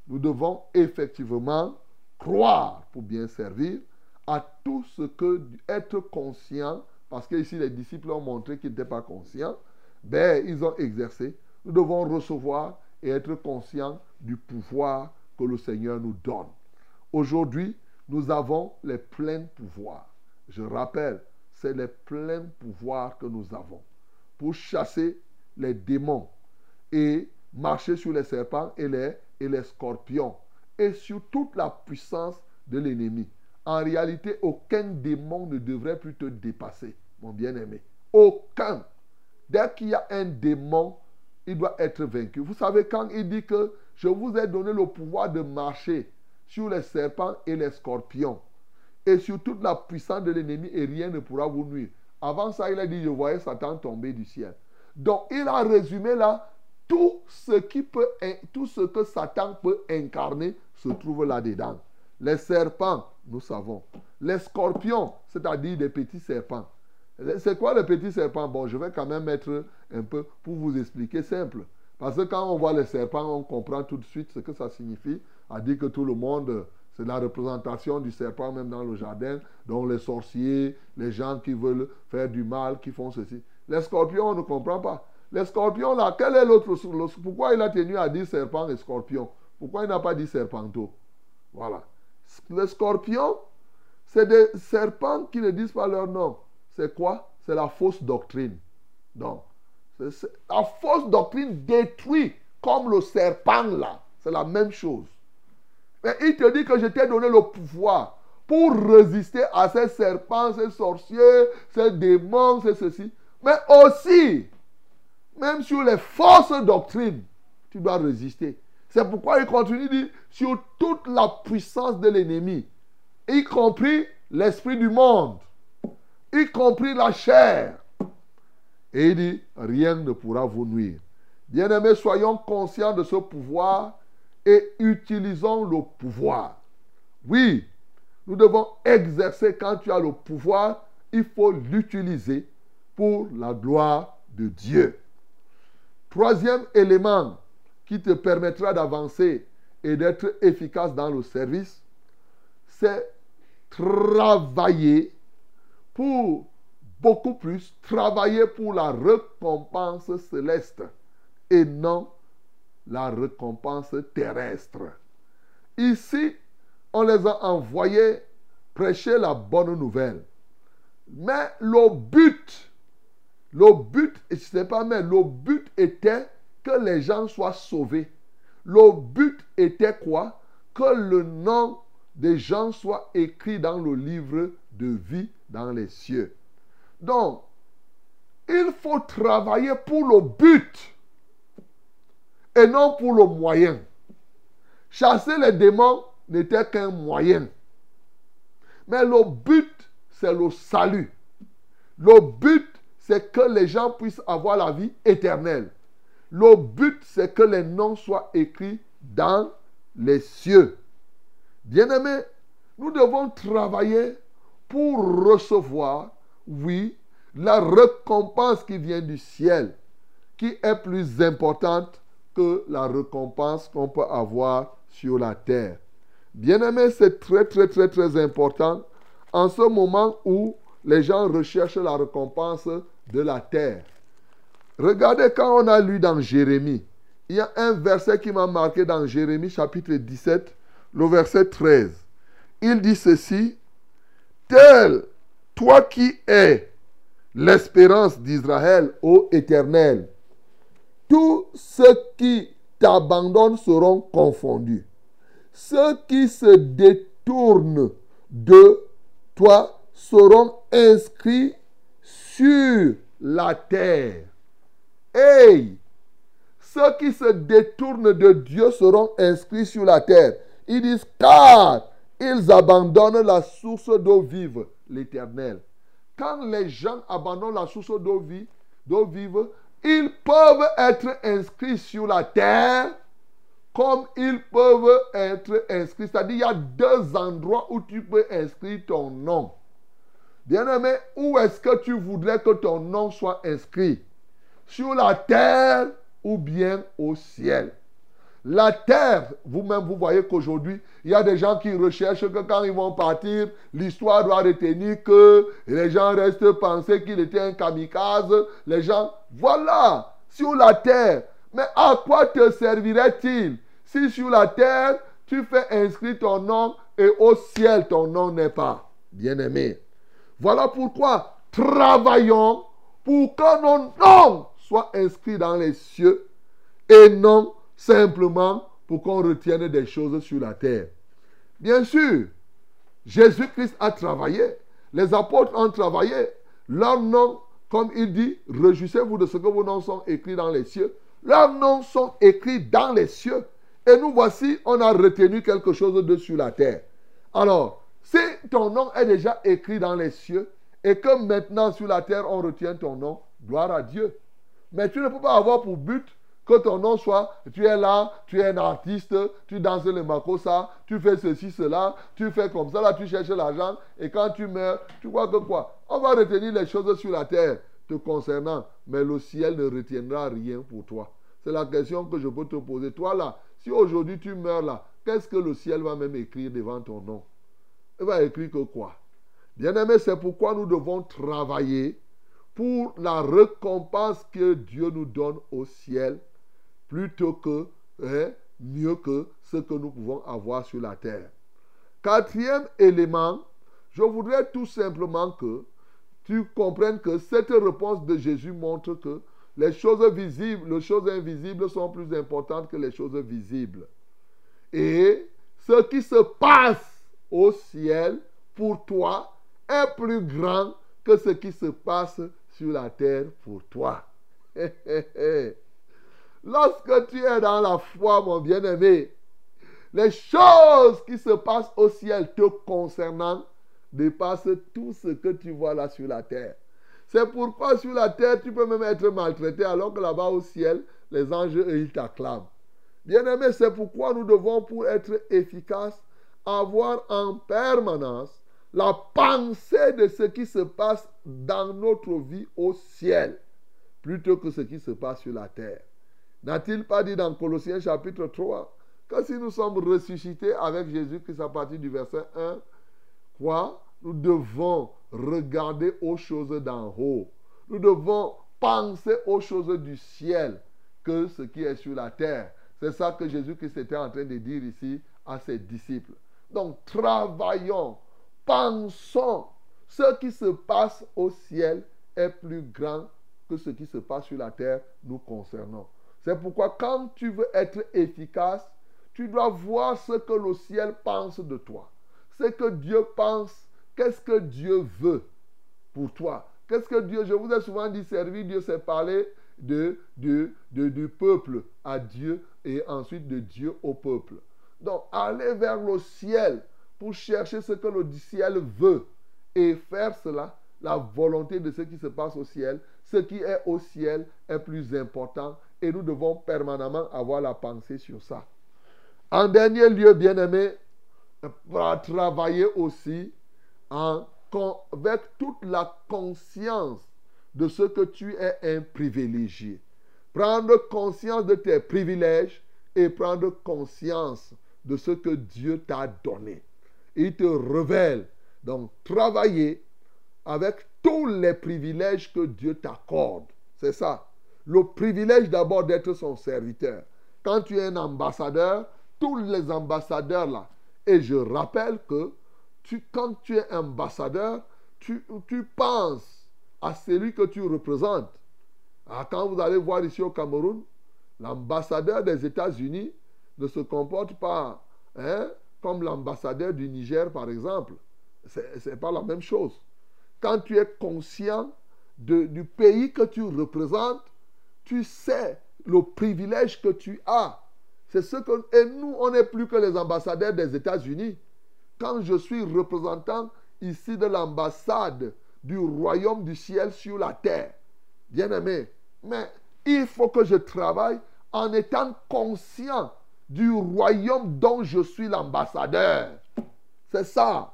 nous devons effectivement croire pour bien servir à tout ce que être conscient, parce que ici les disciples ont montré qu'ils n'étaient pas conscients, ben ils ont exercé. Nous devons recevoir et être conscients du pouvoir que le Seigneur nous donne. Aujourd'hui, nous avons les pleins pouvoirs. Je rappelle, c'est les pleins pouvoirs que nous avons pour chasser les démons et marcher sur les serpents et les, et les scorpions et sur toute la puissance de l'ennemi. En réalité, aucun démon ne devrait plus te dépasser, mon bien-aimé. Aucun. Dès qu'il y a un démon, il doit être vaincu. Vous savez, quand il dit que je vous ai donné le pouvoir de marcher sur les serpents et les scorpions et sur toute la puissance de l'ennemi et rien ne pourra vous nuire. Avant ça, il a dit, je voyais Satan tomber du ciel. Donc, il a résumé là tout ce, que Satan peut incarner se trouve là-dedans. Les serpents, nous savons. Les scorpions, c'est-à-dire des petits serpents. C'est quoi le petit serpent? Bon, je vais quand même mettre un peu pour vous expliquer simple. Parce que quand on voit les serpents, on comprend tout de suite ce que ça signifie. À dire que tout le monde, c'est la représentation du serpent même dans le jardin. Donc les sorciers, les gens qui veulent faire du mal, qui font ceci. Les scorpions, on ne comprend pas. Les scorpions, là, quel est l'autre Pourquoi il a tenu à dire serpent et scorpion? Pourquoi il n'a pas dit serpento Voilà. Les scorpions, c'est des serpents qui ne disent pas leur nom. C'est quoi? C'est la fausse doctrine. Donc, la fausse doctrine détruit comme le serpent là. C'est la même chose. Mais il te dit que je t'ai donné le pouvoir pour résister à ces serpents, ces sorciers, ces démons, c'est ceci. Mais aussi, même sur les fausses doctrines, tu dois résister. C'est pourquoi il continue de dire sur toute la puissance de l'ennemi, y compris l'esprit du monde, y compris la chair. Et il dit, rien ne pourra vous nuire. Bien-aimés, soyons conscients de ce pouvoir et utilisons le pouvoir. Oui, nous devons exercer quand tu as le pouvoir, il faut l'utiliser pour la gloire de Dieu. Troisième élément qui te permettra d'avancer et d'être efficace dans le service, c'est travailler pour beaucoup plus, travailler pour la récompense céleste et non la récompense terrestre. Ici, on les a envoyés prêcher la bonne nouvelle. Mais le but, le but, je sais pas, mais le but était que les gens soient sauvés. Le but était quoi? Que le nom des gens soit écrit dans le livre de vie dans les cieux. Donc, il faut travailler pour le but et non pour le moyen. Chasser les démons n'était qu'un moyen. Mais le but, c'est le salut. Le but, c'est que les gens puissent avoir la vie éternelle. Le but, c'est que les noms soient écrits dans les cieux. Bien-aimés, nous devons travailler pour recevoir, oui, la récompense qui vient du ciel, qui est plus importante que la récompense qu'on peut avoir sur la terre. Bien-aimé, c'est très, très, très, très important en ce moment où les gens recherchent la récompense de la terre. Regardez quand on a lu dans Jérémie, il y a un verset qui m'a marqué dans Jérémie chapitre 17, le verset 13. Il dit ceci, tel toi qui es l'espérance d'Israël, ô Éternel, tous ceux qui t'abandonnent seront confondus. Ceux qui se détournent de toi seront inscrits sur la terre. Hey! Ceux qui se détournent de Dieu seront inscrits sur la terre. Ils disent car ils abandonnent la source d'eau vive, l'éternel. Quand les gens abandonnent la source d'eau vive, vive, ils peuvent être inscrits sur la terre comme ils peuvent être inscrits. C'est-à-dire, il y a deux endroits où tu peux inscrire ton nom. Bien-aimé, où est-ce que tu voudrais que ton nom soit inscrit? Sur la terre ou bien au ciel? La terre, vous-même, vous voyez qu'aujourd'hui, il y a des gens qui recherchent que quand ils vont partir, l'histoire doit retenir que les gens restent penser qu'il était un kamikaze. Les gens, voilà, sur la terre. Mais à quoi te servirait-il? Si sur la terre, tu fais inscrire ton nom et au ciel, ton nom n'est pas bien-aimé Voilà pourquoi travaillons pour que nos noms soient inscrits dans les cieux et non simplement pour qu'on retienne des choses sur la terre. Bien sûr, Jésus-Christ a travaillé, les apôtres ont travaillé, leurs noms, comme il dit, réjouissez-vous de ce que vos noms sont écrits dans les cieux. Leurs noms sont écrits dans les cieux. Et nous voici, on a retenu quelque chose de sur la terre. Alors, si ton nom est déjà écrit dans les cieux et que maintenant sur la terre on retient ton nom, gloire à Dieu. Mais tu ne peux pas avoir pour but que ton nom soit, tu es là, tu es un artiste, tu danses le makosa, tu fais ceci, cela, tu fais comme ça, là tu cherches l'argent, et quand tu meurs, tu vois que quoi? On va retenir les choses sur la terre te concernant, mais le ciel ne retiendra rien pour toi. C'est la question que je peux te poser. Toi là, si aujourd'hui tu meurs là, qu'est-ce que le ciel va même écrire devant ton nom? Il va écrire que quoi? Bien-aimé, c'est pourquoi nous devons travailler pour la récompense que Dieu nous donne au ciel, plutôt que, hein, mieux que ce que nous pouvons avoir sur la terre. Quatrième élément, je voudrais tout simplement que tu comprennes que cette réponse de Jésus montre que les choses visibles, les choses invisibles sont plus importantes que les choses visibles. Et ce qui se passe au ciel pour toi est plus grand que ce qui se passe sur la terre pour toi. Lorsque tu es dans la foi, mon bien-aimé, les choses qui se passent au ciel te concernant dépassent tout ce que tu vois là sur la terre. C'est pourquoi sur la terre, tu peux même être maltraité, alors que là-bas au ciel, les anges, ils t'acclament. Bien-aimé, c'est pourquoi nous devons, pour être efficaces, avoir en permanence la pensée de ce qui se passe dans notre vie au ciel, plutôt que ce qui se passe sur la terre. N'a-t-il pas dit dans Colossiens chapitre 3 que si nous sommes ressuscités avec Jésus-Christ à partir du verset 1, quoi? Nous devons regarder aux choses d'en haut. Nous devons penser aux choses du ciel que ce qui est sur la terre. C'est ça que Jésus-Christ était en train de dire ici à ses disciples. Donc, travaillons, pensons. Ce qui se passe au ciel est plus grand que ce qui se passe sur la terre nous concernant. C'est pourquoi quand tu veux être efficace, tu dois voir ce que le ciel pense de toi. Ce que Dieu pense, qu'est-ce que Dieu veut pour toi? Qu'est-ce que Dieu, je vous ai souvent dit, servir Dieu, c'est parler de, de, du peuple à Dieu et ensuite de Dieu au peuple. Donc, aller vers le ciel pour chercher ce que le ciel veut et faire cela, la volonté de ce qui se passe au ciel, ce qui est au ciel est plus important et nous devons permanemment avoir la pensée sur ça. En dernier lieu, bien-aimé, travailler aussi avec toute la conscience de ce que tu es un privilégié. Prendre conscience de tes privilèges et prendre conscience de ce que Dieu t'a donné. Il te révèle. Donc, travailler avec tous les privilèges que Dieu t'accorde. C'est ça. Le privilège d'abord d'être son serviteur. Quand tu es un ambassadeur, tous les ambassadeurs là, et je rappelle que tu, quand tu es ambassadeur, tu, penses à celui que tu représentes. Ah, quand vous allez voir ici au Cameroun, l'ambassadeur des États-Unis ne se comporte pas hein, comme l'ambassadeur du Niger, par exemple. Ce n'est pas la même chose. Quand tu es conscient de, du pays que tu représentes, tu sais le privilège que tu as. C'est ce que. Et nous, on n'est plus que les ambassadeurs des États-Unis. Quand je suis représentant ici de l'ambassade du royaume du ciel sur la terre, bien aimé, mais il faut que je travaille en étant conscient du royaume dont je suis l'ambassadeur. C'est ça.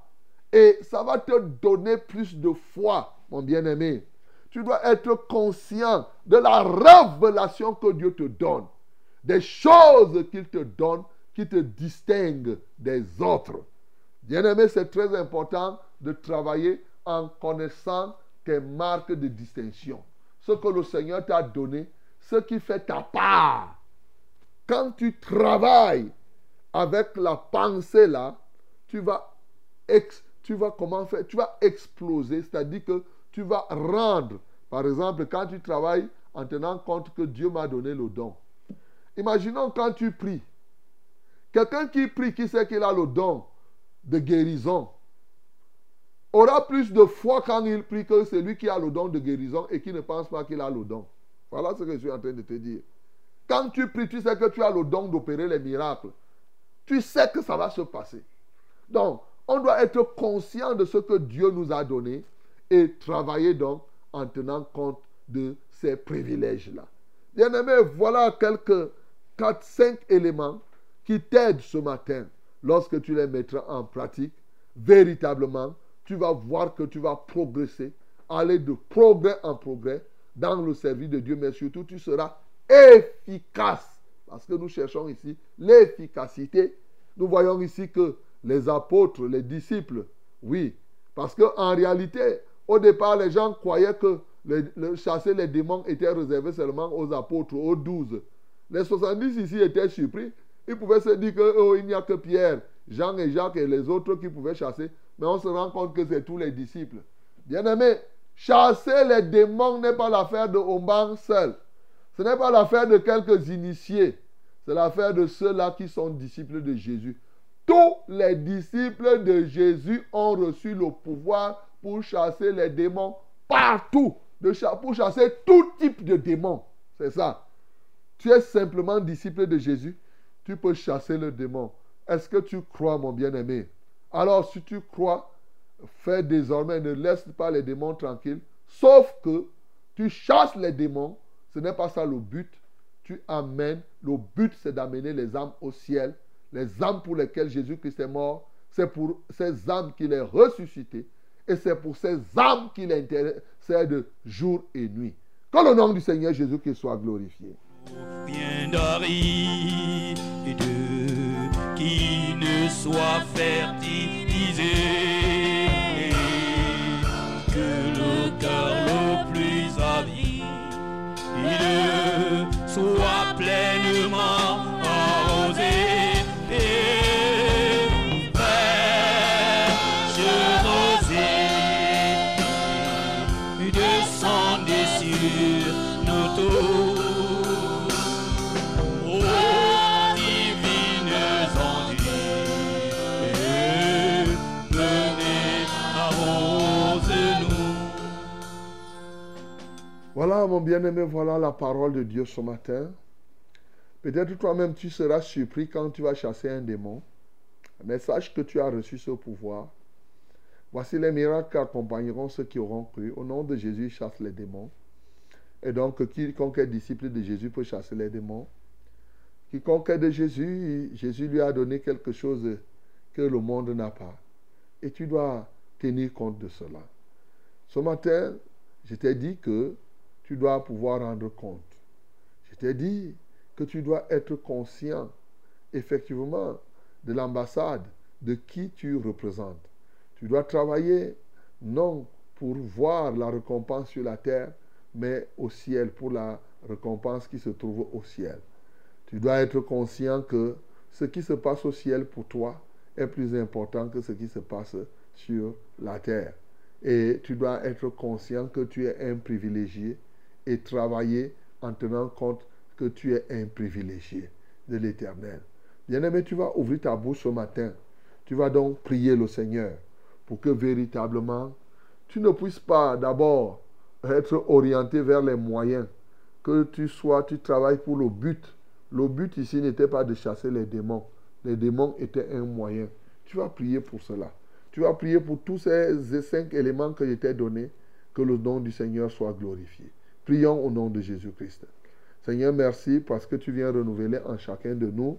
Et ça va te donner plus de foi, mon bien-aimé. Tu dois être conscient de la révélation que Dieu te donne. Des choses qu'il te donne qui te distinguent des autres. Bien-aimé, c'est très important de travailler en connaissant tes marques de distinction. Ce que le Seigneur t'a donné, ce qui fait ta part. Quand tu travailles avec la pensée là, tu vas, tu vas comment faire? Tu vas exploser, c'est-à-dire que tu vas rendre. Par exemple, quand tu travailles en tenant compte que Dieu m'a donné le don. Imaginons quand tu pries. Quelqu'un qui prie, qui sait qu'il a le don de guérison, aura plus de foi quand il prie que celui qui a le don de guérison et qui ne pense pas qu'il a le don. Voilà ce que je suis en train de te dire. Quand tu pries, tu sais que tu as le don d'opérer les miracles. Tu sais que ça va se passer. Donc, on doit être conscient de ce que Dieu nous a donné et travailler donc en tenant compte de ces privilèges-là. Bien-aimé, voilà quelques 4, 5 éléments qui t'aident ce matin. Lorsque tu les mettras en pratique, véritablement, tu vas voir que tu vas progresser, aller de progrès en progrès dans le service de Dieu, mais surtout tu seras efficace. Parce que nous cherchons ici l'efficacité. Nous voyons ici que les apôtres, les disciples, oui, parce qu'en réalité, au départ, les gens croyaient que chasser les démons était réservé seulement aux apôtres, aux douze. Les 70 ici étaient surpris. Ils pouvaient se dire qu'il oh, n'y a que Pierre, Jean et Jacques et les autres qui pouvaient chasser. Mais on se rend compte que c'est tous les disciples. Bien aimé, chasser les démons n'est pas l'affaire de Omban seul. Ce n'est pas l'affaire de quelques initiés. C'est l'affaire de ceux-là qui sont disciples de Jésus. Tous les disciples de Jésus ont reçu le pouvoir pour chasser les démons partout. De, pour chasser tout type de démons. C'est ça. Tu es simplement disciple de Jésus. Tu peux chasser le démon. Est-ce que tu crois, mon bien-aimé? Alors, si tu crois, fais désormais, ne laisse pas les démons tranquilles. Sauf que tu chasses les démons ce n'est pas ça le but. Tu amènes. Le but, c'est d'amener les âmes au ciel. Les âmes pour lesquelles Jésus-Christ est mort. C'est pour ces âmes qu'il est ressuscité. Et c'est pour ces âmes qu'il intercède jour et nuit. Que le nom du Seigneur Jésus-Christ soit glorifié. Mon bien-aimé, voilà la parole de Dieu ce matin. Peut-être toi-même, tu seras surpris quand tu vas chasser un démon. Mais sache que tu as reçu ce pouvoir. Voici les miracles qui accompagneront ceux qui auront cru. Au nom de Jésus, chasse les démons. Et donc, quiconque est disciple de Jésus peut chasser les démons. Quiconque est de Jésus, Jésus lui a donné quelque chose que le monde n'a pas. Et tu dois tenir compte de cela. Ce matin, je t'ai dit que tu dois pouvoir rendre compte. Je t'ai dit que tu dois être conscient, effectivement, de l'ambassade, de qui tu représentes. Tu dois travailler non pour voir la récompense sur la terre, mais au ciel, pour la récompense qui se trouve au ciel. Tu dois être conscient que ce qui se passe au ciel pour toi est plus important que ce qui se passe sur la terre. Et tu dois être conscient que tu es un privilégié et travailler en tenant compte que tu es un privilégié de l'éternel. Bien-aimé, tu vas ouvrir ta bouche ce matin. Tu vas donc prier le Seigneur pour que véritablement tu ne puisses pas d'abord être orienté vers les moyens, que tu sois, tu travailles pour le but. Le but ici n'était pas de chasser les démons. Les démons étaient un moyen. Tu vas prier pour cela. Tu vas prier pour tous ces cinq éléments que je t'ai donnés, que le nom du Seigneur soit glorifié. Prions au nom de Jésus-Christ. Seigneur, merci parce que tu viens renouveler en chacun de nous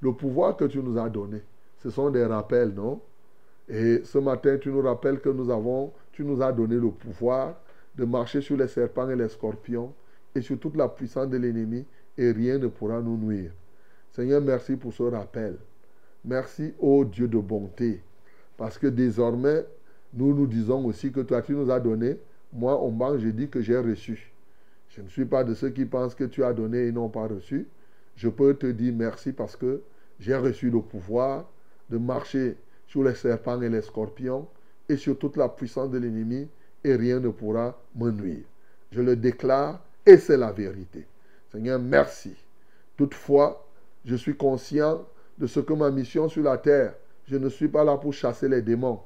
le pouvoir que tu nous as donné. Ce sont des rappels, non? Et ce matin, tu nous rappelles que nous avons, tu nous as donné le pouvoir de marcher sur les serpents et les scorpions et sur toute la puissance de l'ennemi et rien ne pourra nous nuire. Seigneur, merci pour ce rappel. Merci, ô Dieu de bonté, parce que désormais, nous nous disons aussi que toi, tu nous as donné. Moi, au banc, je dis que j'ai reçu. Je ne suis pas de ceux qui pensent que tu as donné et n'ont pas reçu. Je peux te dire merci parce que j'ai reçu le pouvoir de marcher sur les serpents et les scorpions et sur toute la puissance de l'ennemi et rien ne pourra me nuire. Je le déclare et c'est la vérité. Seigneur, merci. Toutefois, je suis conscient de ce que ma mission sur la terre, je ne suis pas là pour chasser les démons.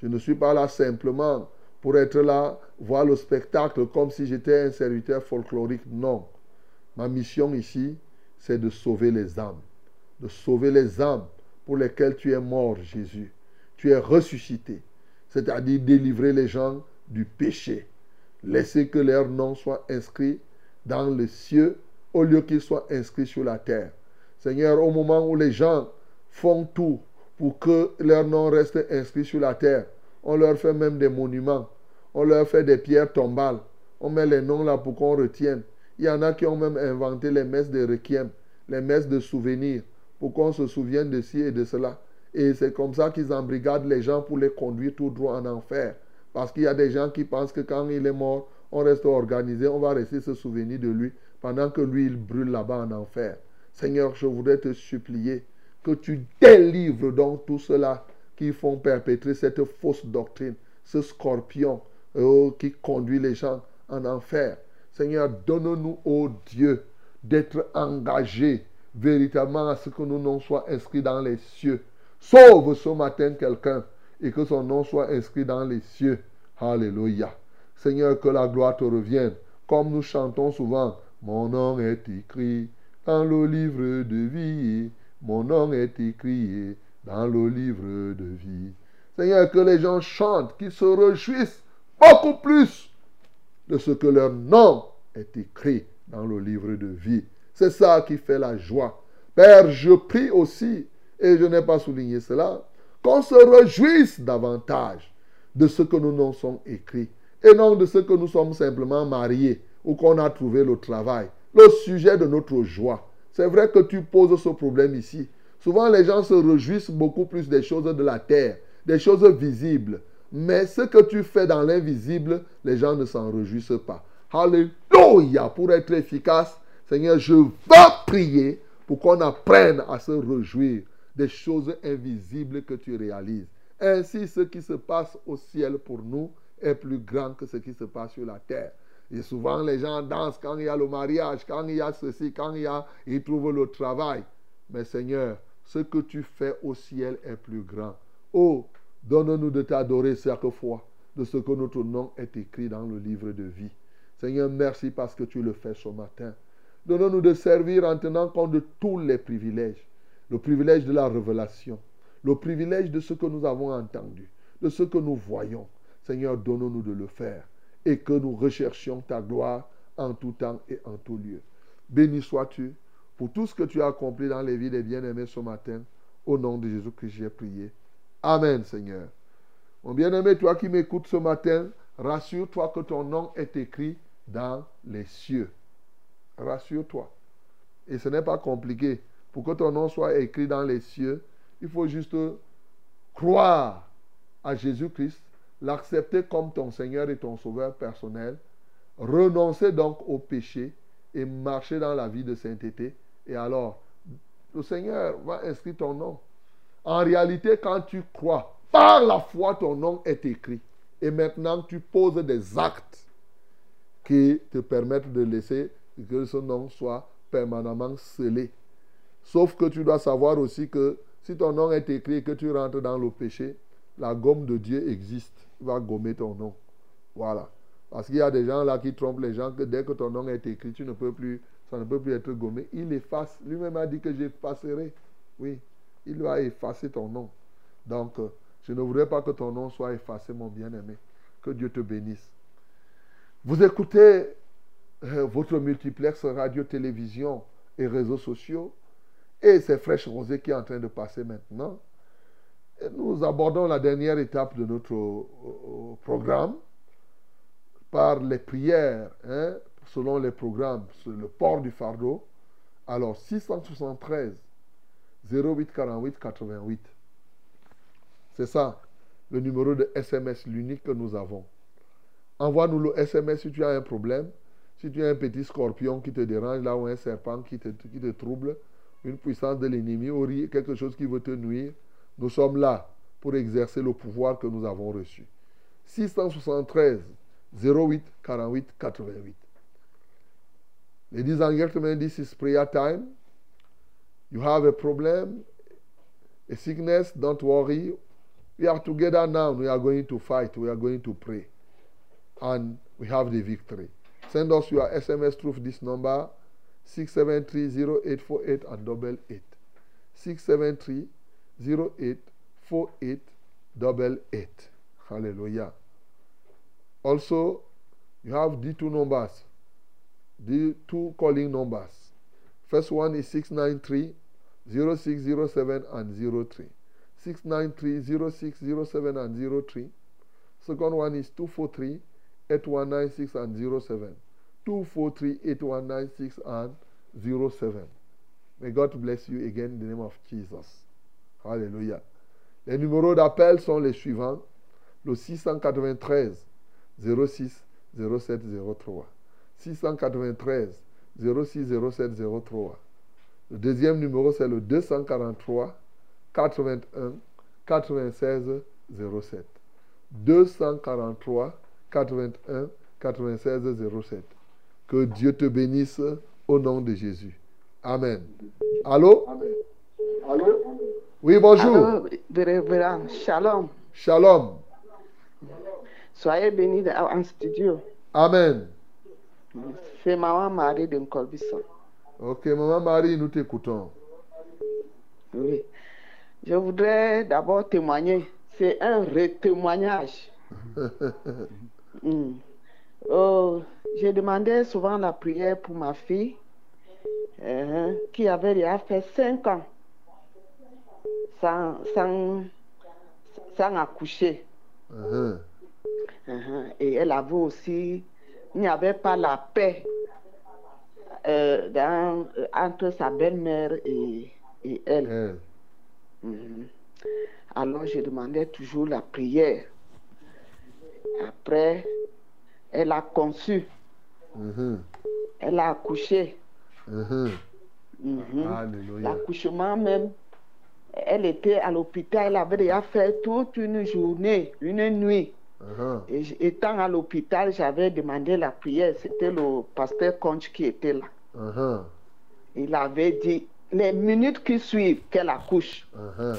Je ne suis pas là simplement pour être là, voir le spectacle comme si j'étais un serviteur folklorique. Non. Ma mission ici, c'est de sauver les âmes. De sauver les âmes pour lesquelles tu es mort, Jésus. Tu es ressuscité. C'est-à-dire délivrer les gens du péché. Laisser que leur nom soit inscrit dans les cieux au lieu qu'ils soient inscrits sur la terre. Seigneur, au moment où les gens font tout pour que leur nom reste inscrit sur la terre, on leur fait même des monuments. On leur fait des pierres tombales. On met les noms là pour qu'on retienne. Il y en a qui ont même inventé les messes de requiem, les messes de souvenirs, pour qu'on se souvienne de ci et de cela. Et c'est comme ça qu'ils embrigadent les gens pour les conduire tout droit en enfer. Parce qu'il y a des gens qui pensent que quand il est mort, on reste organisé, on va rester se souvenir de lui, pendant que lui, il brûle là-bas en enfer. Seigneur, je voudrais te supplier que tu délivres donc tous ceux-là qui font perpétrer cette fausse doctrine, ce scorpion oh, qui conduit les gens en enfer. Seigneur, donne-nous, ô Dieu, d'être engagés véritablement à ce que nos noms soient inscrits dans les cieux. Sauve ce matin quelqu'un et que son nom soit inscrit dans les cieux. Alléluia. Seigneur, que la gloire te revienne. Comme nous chantons souvent, mon nom est écrit dans le livre de vie. Mon nom est écrit dans le livre de vie. Seigneur, que les gens chantent, qu'ils se réjouissent beaucoup plus de ce que leur nom est écrit dans le livre de vie. C'est ça qui fait la joie. Père, je prie aussi, et je n'ai pas souligné cela, qu'on se réjouisse davantage de ce que nos noms sont écrits et non de ce que nous sommes simplement mariés ou qu'on a trouvé le travail. Le sujet de notre joie, C'est vrai que tu poses ce problème ici. Souvent, les gens se réjouissent beaucoup plus des choses de la terre, des choses visibles. Mais ce que tu fais dans l'invisible, les gens ne s'en réjouissent pas. Alléluia. Pour être efficace, Seigneur, je veux prier pour qu'on apprenne à se réjouir des choses invisibles que tu réalises. Ainsi, ce qui se passe au ciel pour nous est plus grand que ce qui se passe sur la terre. Et souvent, les gens dansent quand il y a le mariage, quand il y a ceci, quand il y a, ils trouvent le travail. Mais Seigneur, ce que tu fais au ciel est plus grand. Oh, donne-nous de t'adorer chaque fois de ce que notre nom est écrit dans le livre de vie. Seigneur, merci parce que tu le fais ce matin. Donne-nous de servir en tenant compte de tous les privilèges. Le privilège de la révélation, le privilège de ce que nous avons entendu, de ce que nous voyons. Seigneur, donne-nous de le faire et que nous recherchions ta gloire en tout temps et en tout lieu. Béni sois-tu pour tout ce que tu as accompli dans les vies des bien-aimés ce matin. Au nom de Jésus que j'ai prié. Amen, Seigneur. Mon bien-aimé, toi qui m'écoutes ce matin, rassure-toi que ton nom est écrit dans les cieux. Rassure-toi. Et ce n'est pas compliqué. Pour que ton nom soit écrit dans les cieux, il faut juste croire à Jésus-Christ l'accepter comme ton Seigneur et ton Sauveur personnel, renoncer donc au péché et marcher dans la vie de sainteté. Et alors, le Seigneur va inscrire ton nom. En réalité, quand tu crois, par la foi, ton nom est écrit. Et maintenant, tu poses des actes qui te permettent de laisser que ce nom soit permanemment scellé. Sauf que tu dois savoir aussi que si ton nom est écrit et que tu rentres dans le péché, la gomme de Dieu existe va gommer ton nom. Voilà. Parce qu'il y a des gens là qui trompent les gens que dès que ton nom est écrit, tu ne peux plus, ça ne peut plus être gommé. Il efface. Lui-même a dit que j'effacerai. Oui, il va effacer ton nom. Donc, euh, je ne voudrais pas que ton nom soit effacé, mon bien-aimé. Que Dieu te bénisse. Vous écoutez euh, votre multiplex radio-télévision et réseaux sociaux. Et c'est Fraîche Rosée qui est en train de passer maintenant nous abordons la dernière étape de notre euh, programme par les prières, hein, selon les programmes, sur le port du fardeau. Alors, 673 08 48 88. C'est ça, le numéro de SMS, l'unique que nous avons. Envoie-nous le SMS si tu as un problème, si tu as un petit scorpion qui te dérange là ou un serpent qui te, trouble, une puissance de l'ennemi ou quelque chose qui veut te nuire. Nous sommes là pour exercer le pouvoir que nous avons reçu. 673 08 48 88. Ladies and gentlemen, this is prayer time. You have a problem, a sickness, don't worry. We are together now. We are going to fight. We are going to pray. And we have the victory. Send us your SMS through this number 673 and double eight. 673 08 48 double eight. Hallelujah. Also, you have the two numbers, the two calling numbers. First one is 693 0607 and 03. 693 0607 and 03. Second one is 243 8196 and 07. 243 8196 and 07. May God bless you again in the name of Jesus. Alléluia. Les numéros d'appel sont les suivants. Le 693 06 07 03. 693 06 07 03. Le deuxième numéro, c'est le 243 81 96 07. 243 81 96 07. Que Dieu te bénisse au nom de Jésus. Amen. Allô? Allô? Oui, bonjour. Allô, révérend, shalom. Shalom. Soyez bénis en studio. Amen. C'est Maman Marie de Nkolbison. Ok, Maman Marie, nous t'écoutons. Oui. Je voudrais d'abord témoigner. C'est un retémoignage. Hmm. Oh, J'ai demandé souvent la prière pour ma fille euh, qui avait déjà fait 5 ans sans, sans, sans accoucher. Uh-huh. Uh-huh. Et elle avait aussi, il n'y avait pas la paix euh, dans- euh, entre sa belle-mère et, et elle. Elle. Mhm. Alors, je demandais toujours la prière. Après, elle a conçu, Mhm. elle a accouché. Mhm. Mhm. Alléluia. L'accouchement même, elle était à l'hôpital, elle avait déjà fait toute une journée, une nuit. Mhm. Et étant à l'hôpital, j'avais demandé la prière. C'était le pasteur Conch qui était là. Mhm. Il avait dit les minutes qui suivent qu'elle accouche. Mhm.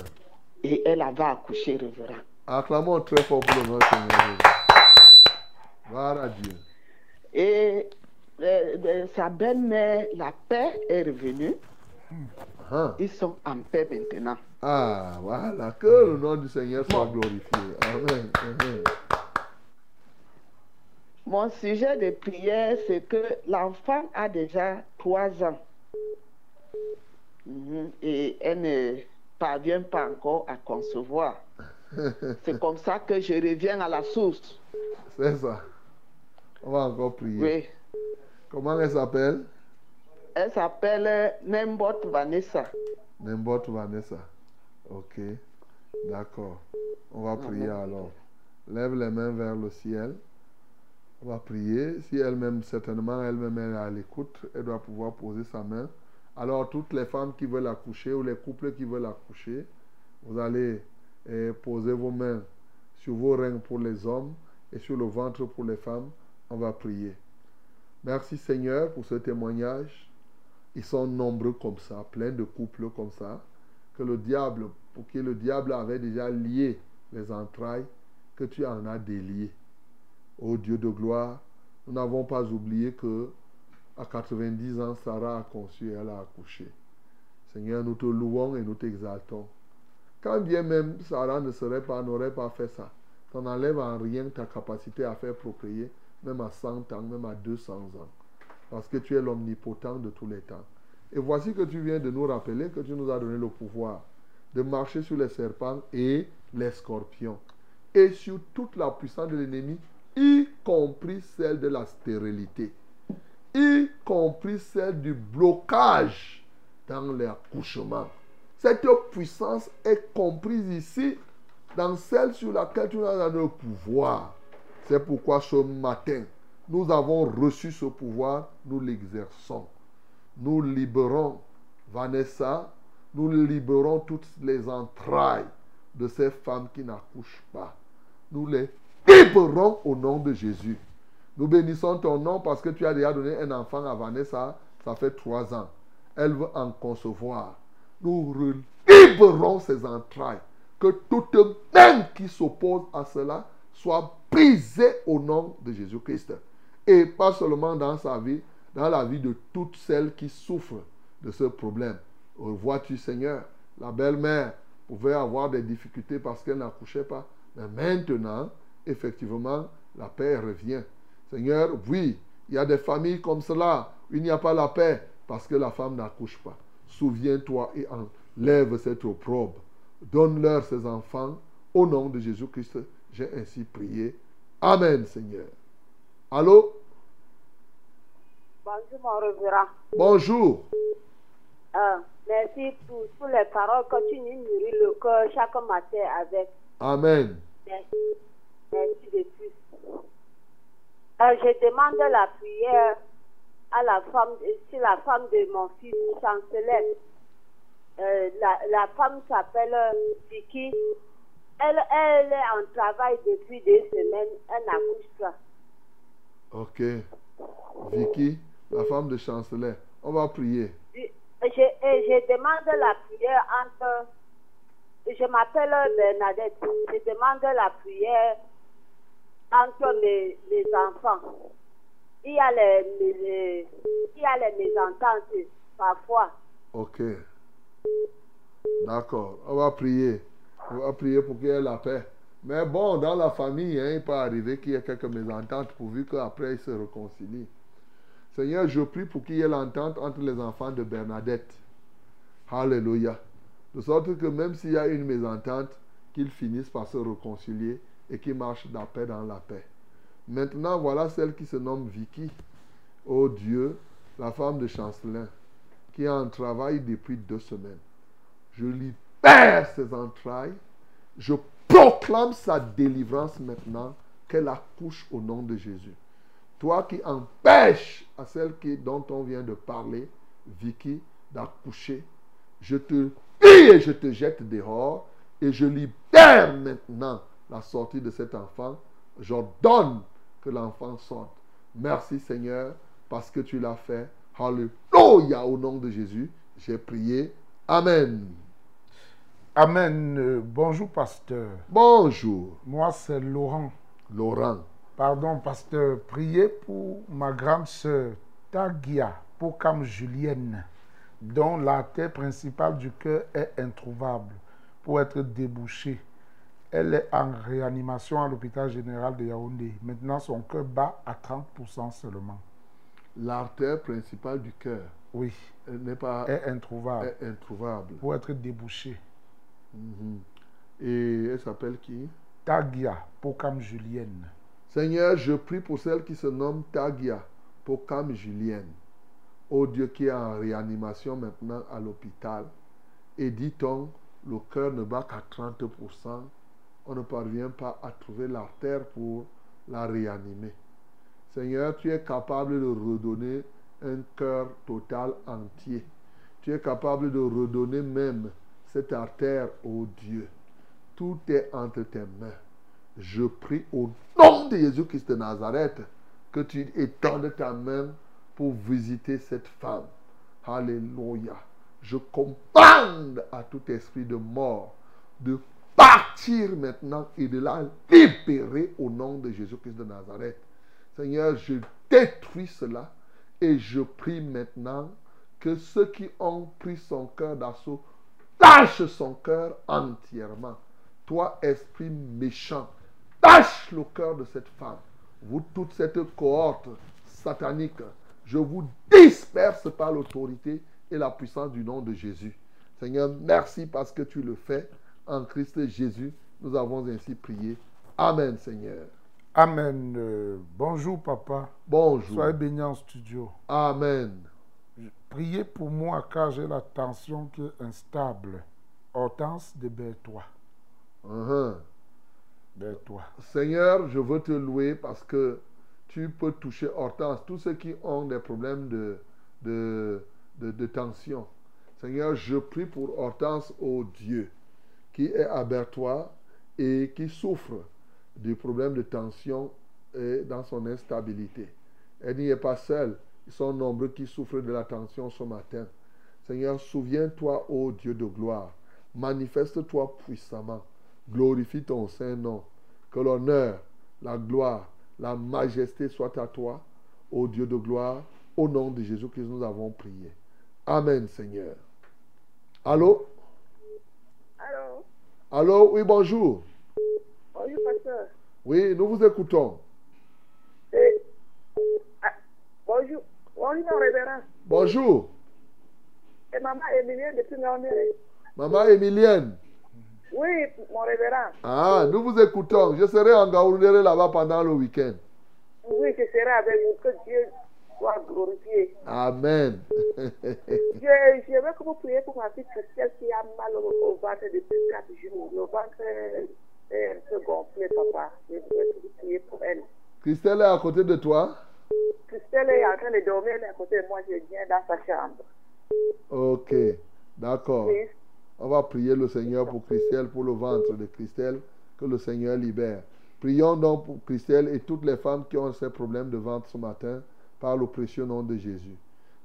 Et elle avait accouché, révérend. Acclamons très fort pour le nom du Seigneur. Gloire à Dieu. Et euh, euh, sa belle-mère, la paix est revenue. Ils sont en paix maintenant. Ah, voilà. Que le nom du Seigneur soit glorifié. Amen. Mhm. Mon sujet de prière, c'est que l'enfant a déjà trois ans. Mhm. Et elle ne parvient pas encore à concevoir. C'est comme ça que je reviens à la source. C'est ça. On va encore prier. Oui. Comment elle s'appelle? Elle s'appelle Nembot Vanessa. N'importe Vanessa. Ok. D'accord. On va prier alors. Lève les mains vers le ciel. On va prier. Si elle-même, certainement, elle-même elle est à l'écoute, elle doit pouvoir poser sa main. Alors, toutes les femmes qui veulent accoucher ou les couples qui veulent accoucher, vous allez eh, poser vos mains sur vos reins pour les hommes et sur le ventre pour les femmes. On va prier. Merci Seigneur pour ce témoignage. Ils sont nombreux comme ça, plein de couples comme ça, que le diable, pour qui le diable avait déjà lié les entrailles, que tu en as délié. Ô Dieu de gloire, nous n'avons pas oublié que à 90 ans, Sarah a conçu et elle a accouché. Seigneur, nous te louons et nous t'exaltons. Quand bien même Sarah ne serait pas, n'aurait pas fait ça, ça n'enlève en rien ta capacité à faire procréer, même à 100 ans, même à 200 ans parce que tu es l'omnipotent de tous les temps. Et voici que tu viens de nous rappeler que tu nous as donné le pouvoir de marcher sur les serpents et les scorpions, et sur toute la puissance de l'ennemi, y compris celle de la stérilité, y compris celle du blocage dans l'accouchement. Cette puissance est comprise ici dans celle sur laquelle tu as le pouvoir. C'est pourquoi ce matin, nous avons reçu ce pouvoir, nous l'exerçons. Nous libérons Vanessa, nous libérons toutes les entrailles de ces femmes qui n'accouchent pas. Nous les libérons au nom de Jésus. Nous bénissons ton nom parce que tu as déjà donné un enfant à Vanessa, ça fait trois ans. Elle veut en concevoir. Nous libérons ses entrailles. Que toute main qui s'oppose à cela soit brisée au nom de Jésus-Christ. Et pas seulement dans sa vie, dans la vie de toutes celles qui souffrent de ce problème. Vois-tu, Seigneur, la belle-mère pouvait avoir des difficultés parce qu'elle n'accouchait pas. Mais maintenant, effectivement, la paix revient. Seigneur, oui, il y a des familles comme cela où il n'y a pas la paix parce que la femme n'accouche pas. Souviens-toi et enlève cette opprobre. Donne-leur ces enfants. Au nom de Jésus-Christ, j'ai ainsi prié. Amen, Seigneur. Allô? Bonjour, mon. Bonjour. Euh, merci pour toutes les paroles que tu nous nourris le cœur chaque matin avec. Amen. Merci, merci de plus. Euh, je demande la prière à la femme, c'est la femme de mon fils Chancelet. Euh, la, la femme s'appelle Vicky. Elle, elle est en travail depuis des semaines. Elle n'accouche pas. Ok. Vicky, la femme de Chancelet. On va prier. Je, je demande la prière entre. Je m'appelle Bernadette. Je demande la prière entre mes, mes enfants. Il y a les, les- il y a les mésentences parfois. Ok. D'accord. On va prier. On va prier pour qu'il y ait la paix. Mais bon, dans la famille, hein, il peut arriver qu'il y ait quelques mésententes pourvu qu'après ils se réconcilient. Seigneur, je prie pour qu'il y ait l'entente entre les enfants de Bernadette. Alléluia. De sorte que même s'il y a une mésentente, qu'ils finissent par se réconcilier et qu'ils marchent de la paix dans la paix. Maintenant, voilà celle qui se nomme Vicky. Oh Dieu, la femme de Chancelin, qui est en travail depuis deux semaines. Je libère ses entrailles. Je proclame sa délivrance maintenant, qu'elle accouche au nom de Jésus. Toi qui empêches à celle qui, dont on vient de parler, Vicky, d'accoucher, je te et je te jette dehors et je libère maintenant la sortie de cet enfant. J'ordonne que l'enfant sorte. Merci Seigneur parce que tu l'as fait. Alléluia au nom de Jésus. J'ai prié. Amen. Amen. Euh, bonjour, pasteur. Bonjour, Moi, c'est Laurent. Laurent. Pardon, pasteur. Priez pour ma grande sœur, Tagia Pokam Julienne, dont l'artère principale du cœur est introuvable pour être débouchée. Elle est en réanimation à l'hôpital général de Yaoundé. Maintenant, son cœur bat à 30% seulement. L'artère principale du cœur Oui, n'est pas est introuvable est introuvable. pour être débouchée. Mhm. Et elle s'appelle qui? Tagia Pokam Julienne. Seigneur, je prie pour celle qui se nomme Tagia Pokam Julienne. Oh Dieu qui est en réanimation maintenant à l'hôpital. Et dit-on, le cœur ne bat qu'à 30%. On ne parvient pas à trouver l'artère pour la réanimer. Seigneur, tu es capable de redonner un cœur total entier. Tu es capable de redonner même cette artère au Dieu. Tout est entre tes mains. Je prie au nom de Jésus-Christ de Nazareth que tu étendes ta main pour visiter cette femme. Alléluia. Je commande à tout esprit de mort de partir maintenant et de la libérer au nom de Jésus-Christ de Nazareth. Seigneur, je détruis cela et je prie maintenant que ceux qui ont pris son cœur d'assaut lâchent son cœur entièrement. Toi, esprit méchant, tâche le cœur de cette femme. Vous, toute cette cohorte satanique, je vous disperse par l'autorité et la puissance du nom de Jésus. Seigneur, merci parce que tu le fais. En Christ Jésus, nous avons ainsi prié. Amen, Seigneur. Amen. Euh, bonjour, papa. Bonjour. Soyez bénis en studio. Amen. Priez pour moi car j'ai la tension qui est instable. Hortense de Bertois. Mhm. Bertois. Seigneur, je veux te louer parce que tu peux toucher Hortense, tous ceux qui ont des problèmes de, de, de, de tension. Seigneur, je prie pour Hortense, ô Dieu, qui est à Bertois et qui souffre du problème de tension et dans son instabilité. Elle n'y est pas seule. Ils sont nombreux qui souffrent de la tension ce matin. Seigneur, souviens-toi, ô Dieu de gloire. Manifeste-toi puissamment. Glorifie ton Saint-Nom. Que l'honneur, la gloire, la majesté soient à toi, ô Dieu de gloire. Au nom de Jésus-Christ, nous avons prié. Amen, Seigneur. Allô? Allô? Allô? Oui, bonjour. Bonjour, pasteur. Oui, nous vous écoutons. Eh, ah, bonjour. Bonjour, mon révérend. Bonjour. Et maman Emilienne depuis Méoméré. Maman Emilienne. Oui, mon révérend. Ah, nous vous écoutons. Je serai en Gaoundéré là-bas pendant le week-end. Oui, je serai avec vous. Que Dieu soit glorifié. Amen. Je, je veux que vous priez pour ma fille Christelle qui a mal au, ventre depuis 4 jours. Le ventre est un peu gonflé, papa. Je veux que vous priez pour elle. Christelle est à côté de toi? Christelle est en train de dormir, elle est à côté de moi. Je viens dans sa chambre. Ok, d'accord. Oui. On va prier le Seigneur pour Christelle, pour le ventre de Christelle, que le Seigneur libère. Prions donc pour Christelle et toutes les femmes qui ont ces problèmes de ventre ce matin par le précieux nom de Jésus.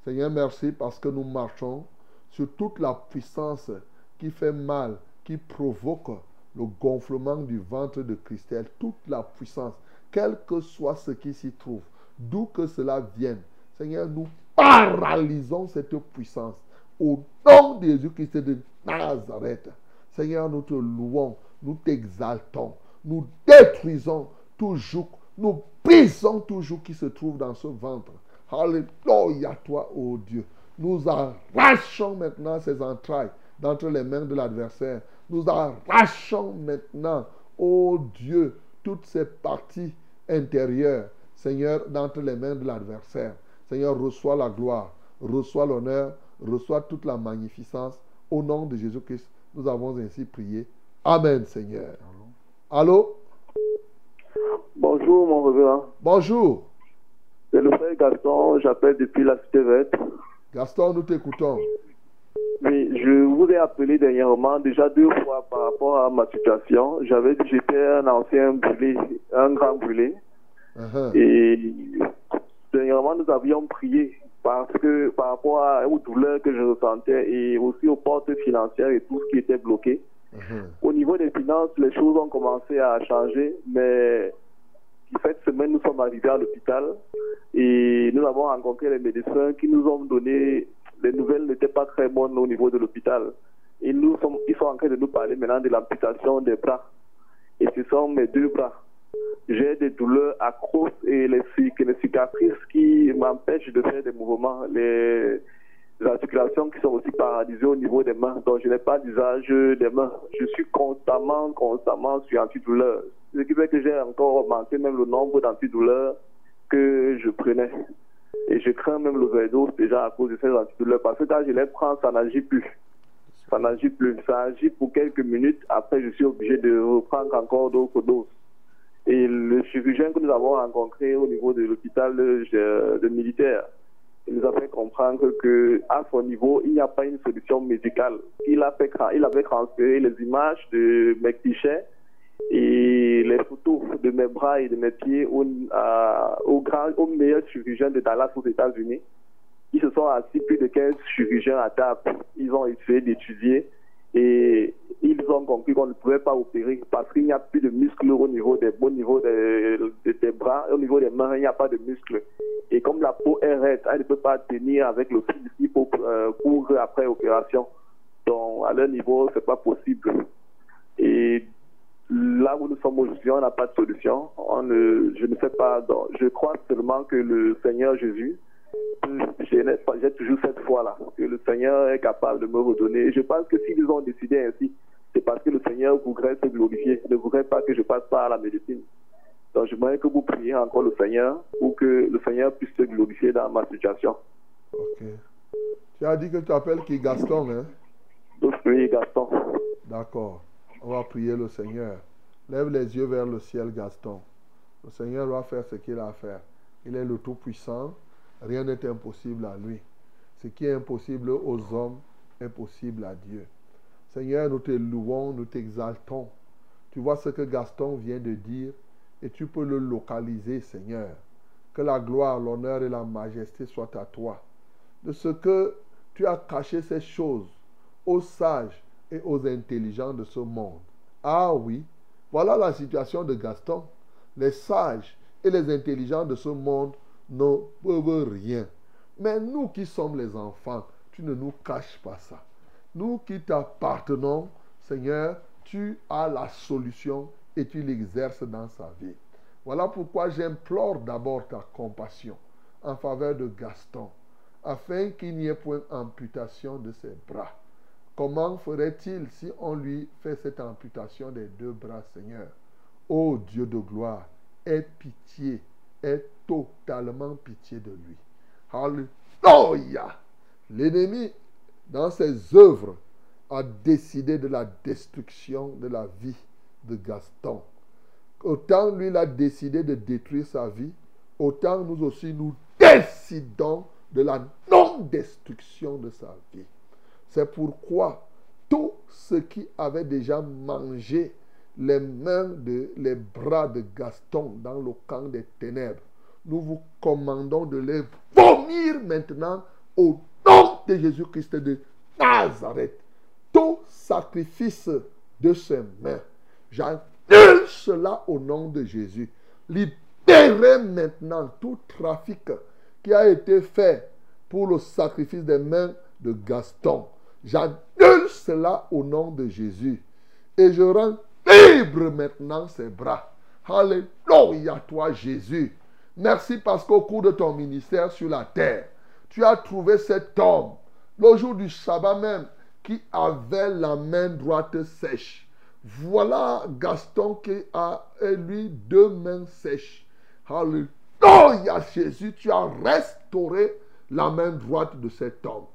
Seigneur, merci parce que nous marchons sur toute la puissance qui fait mal, qui provoque le gonflement du ventre de Christelle, toute la puissance, quel que soit ce qui s'y trouve, d'où que cela vienne. Seigneur, nous paralysons cette puissance au nom de Jésus-Christ de Nazareth. Seigneur, nous te louons, nous t'exaltons, nous détruisons toujours, nous brisons toujours qui se trouve dans ce ventre. Alléluia, toi, ô Dieu. Nous arrachons maintenant ces entrailles d'entre les mains de l'adversaire. Nous arrachons maintenant, ô Dieu, toutes ces parties intérieures, Seigneur, d'entre les mains de l'adversaire. Seigneur, reçois la gloire, reçois l'honneur, reçois toute la magnificence. Au nom de Jésus-Christ, nous avons ainsi prié. Amen, Seigneur. Allô? Bonjour, mon révérend. Bonjour. C'est le frère Gaston, j'appelle depuis la cité verte. Gaston, nous t'écoutons. Oui, je vous ai appelé dernièrement, déjà deux fois par rapport à ma situation. J'avais dit que j'étais un ancien brûlé, un grand brûlé. Uh-huh. Et dernièrement, nous avions prié parce que par rapport à- aux douleurs que je ressentais et aussi aux portes financières et tout ce qui était bloqué. Uh-huh. Au niveau des finances, les choses ont commencé à changer, mais cette semaine, nous sommes arrivés à l'hôpital et nous avons rencontré les médecins qui nous ont donné les nouvelles n'étaient pas très bonnes au niveau de l'hôpital. Nous sommes, ils sont en train de nous parler maintenant de l'amputation des bras. Et ce sont mes deux bras. J'ai des douleurs atroces et les, cic- les cicatrices qui m'empêchent de faire des mouvements. Articulations qui sont aussi paralysées au niveau des mains. Donc je n'ai pas d'usage des mains. Je suis constamment, constamment sur antidouleur. Ce qui fait que j'ai encore augmenté même le nombre d'antidouleurs que je prenais. Et je crains même l'overdose déjà à cause de ces antidouleurs. Parce que quand je les prends, ça n'agit plus. Ça n'agit plus. Ça agit pour quelques minutes. Après, je suis obligé de reprendre encore d'autres doses. Et le chirurgien que nous avons rencontré au niveau de l'hôpital de, de militaire, il nous a fait comprendre que à son niveau, il n'y a pas une solution médicale. Il, avait transféré les images de mes clichés et les photos de mes bras et de mes pieds au, à- au, de Dallas aux États-Unis. Ils se sont assis plus de 15 chirurgiens à table. Ils ont essayé d'étudier et compris qu'on ne pouvait pas opérer parce qu'il n'y a plus de muscles au niveau des, bras, au niveau des mains, il n'y a pas de muscles. Et comme la peau est raide, elle ne peut pas tenir avec le fil qu'il faut euh, pour après opération. Donc, à leur niveau, c'est pas possible. Et là où nous sommes aujourd'hui, on n'a pas de solution. Je ne sais pas. je crois seulement que le Seigneur Jésus, j'ai toujours cette foi-là, que le Seigneur est capable de me redonner. Je pense que s'ils ont décidé ainsi, c'est parce que le Seigneur voudrait se glorifier, ne voudrait pas que je passe par la médecine. Donc, je voudrais que vous priez encore le Seigneur pour que le Seigneur puisse se glorifier dans ma situation. Ok. Tu as dit que tu appelles qui? Gaston, hein? Donc, oui, Gaston. D'accord. On va prier le Seigneur. Lève les yeux vers le ciel, Gaston. Le Seigneur va faire ce qu'il a à faire. Il est le Tout-Puissant. Rien n'est impossible à lui. Ce qui est impossible aux hommes est possible à Dieu. Seigneur, nous te louons, nous t'exaltons. Tu vois ce que Gaston vient de dire et tu peux le localiser, Seigneur. Que la gloire, l'honneur et la majesté soient à toi. De ce que tu as caché ces choses aux sages et aux intelligents de ce monde. Ah oui, voilà la situation de Gaston. Les sages et les intelligents de ce monde ne peuvent rien. Mais nous qui sommes les enfants, tu ne nous caches pas ça. Nous qui t'appartenons, Seigneur, tu as la solution et tu l'exerces dans sa vie. Voilà pourquoi j'implore d'abord ta compassion en faveur de Gaston, afin qu'il n'y ait point amputation de ses bras. Comment ferait-il si on lui fait cette amputation des deux bras, Seigneur? Ô Dieu de gloire, aie pitié, aie totalement pitié de lui. Alléluia L'ennemi, dans ses œuvres, a décidé de la destruction de la vie de Gaston. Autant lui, il a décidé de détruire sa vie, autant nous aussi, nous décidons de la non-destruction de sa vie. C'est pourquoi tout ce qui avait déjà mangé les mains, de, les bras de Gaston dans le camp des ténèbres, nous vous commandons de les vomir maintenant au de Jésus-Christ de Nazareth. Tout sacrifice de ses mains, j'annule cela au nom de Jésus. Libérez maintenant tout trafic qui a été fait pour le sacrifice des mains de Gaston. J'annule cela au nom de Jésus. Et je rends libre maintenant ses bras. Alléluia toi Jésus. Merci parce qu'au cours de ton ministère sur la terre, tu as trouvé cet homme, le jour du sabbat même, qui avait la main droite sèche. Voilà Gaston qui a, lui, deux mains sèches. Alléluia Jésus, tu as restauré la main droite de cet homme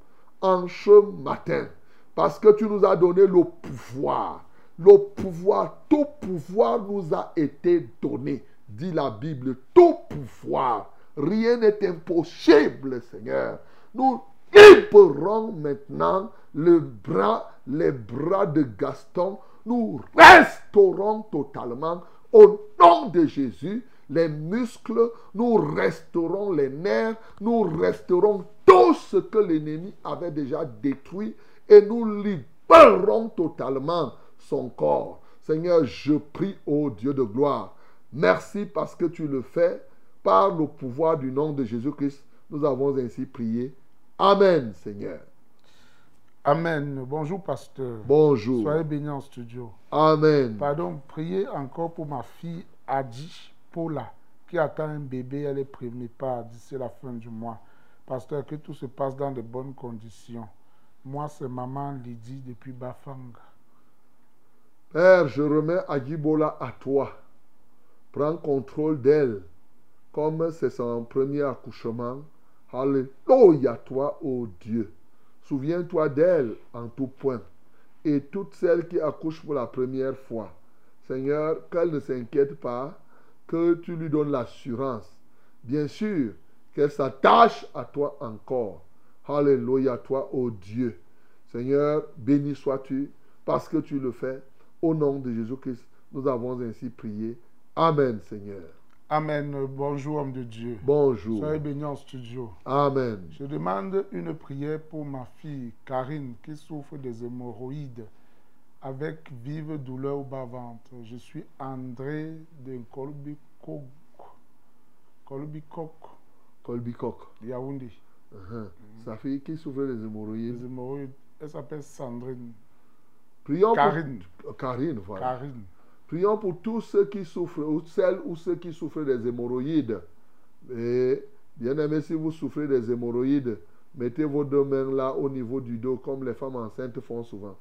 en ce matin. Parce que tu nous as donné le pouvoir. Le pouvoir, tout pouvoir nous a été donné. Dit la Bible, tout pouvoir. Rien n'est impossible, Seigneur. Nous libérons maintenant le bras, les bras de Gaston. Nous restaurons totalement au nom de Jésus les muscles, nous restaurons les nerfs, nous restaurons tout ce que l'ennemi avait déjà détruit et nous libérons totalement son corps. Seigneur, je prie au Dieu de gloire. Merci parce que tu le fais par le pouvoir du nom de Jésus-Christ. Nous avons ainsi prié. Amen, Seigneur. Amen. Bonjour, pasteur. Bonjour. Soyez bénis en studio. Amen. Pardon, priez encore pour ma fille Adi Paula, qui attend un bébé. Elle est premier pas d'ici la fin du mois. Pasteur, que tout se passe dans de bonnes conditions. Moi, c'est maman Lydie depuis Bafang. Père, je remets Agibola à toi. Prends contrôle d'elle. Comme c'est son premier accouchement. Alléluia, toi, ô Dieu. Souviens-toi d'elle en tout point. Et toutes celles qui accouchent pour la première fois. Seigneur, qu'elle ne s'inquiète pas, que tu lui donnes l'assurance. Bien sûr, qu'elle s'attache à toi encore. Alléluia, toi, ô Dieu. Seigneur, béni sois-tu parce que tu le fais. Au nom de Jésus-Christ, nous avons ainsi prié. Amen, Seigneur. Amen. Bonjour, homme de Dieu. Bonjour. Soyez bénis en studio. Amen. Je demande une prière pour ma fille Karine qui souffre des hémorroïdes avec vive douleur au bas-ventre. Je suis André de Kolbikok. Kolbikok. Kolbikok. Yaoundé. Uh-huh. Sa fille qui souffre des hémorroïdes. Les hémorroïdes. Elle s'appelle Sandrine. Prions Karine. pour Karine, voilà. Karine. Prions pour tous ceux qui souffrent, ou celles ou ceux qui souffrent des hémorroïdes. Et bien aimé, si vous souffrez des hémorroïdes, mettez vos deux mains là au niveau du dos, comme les femmes enceintes font souvent.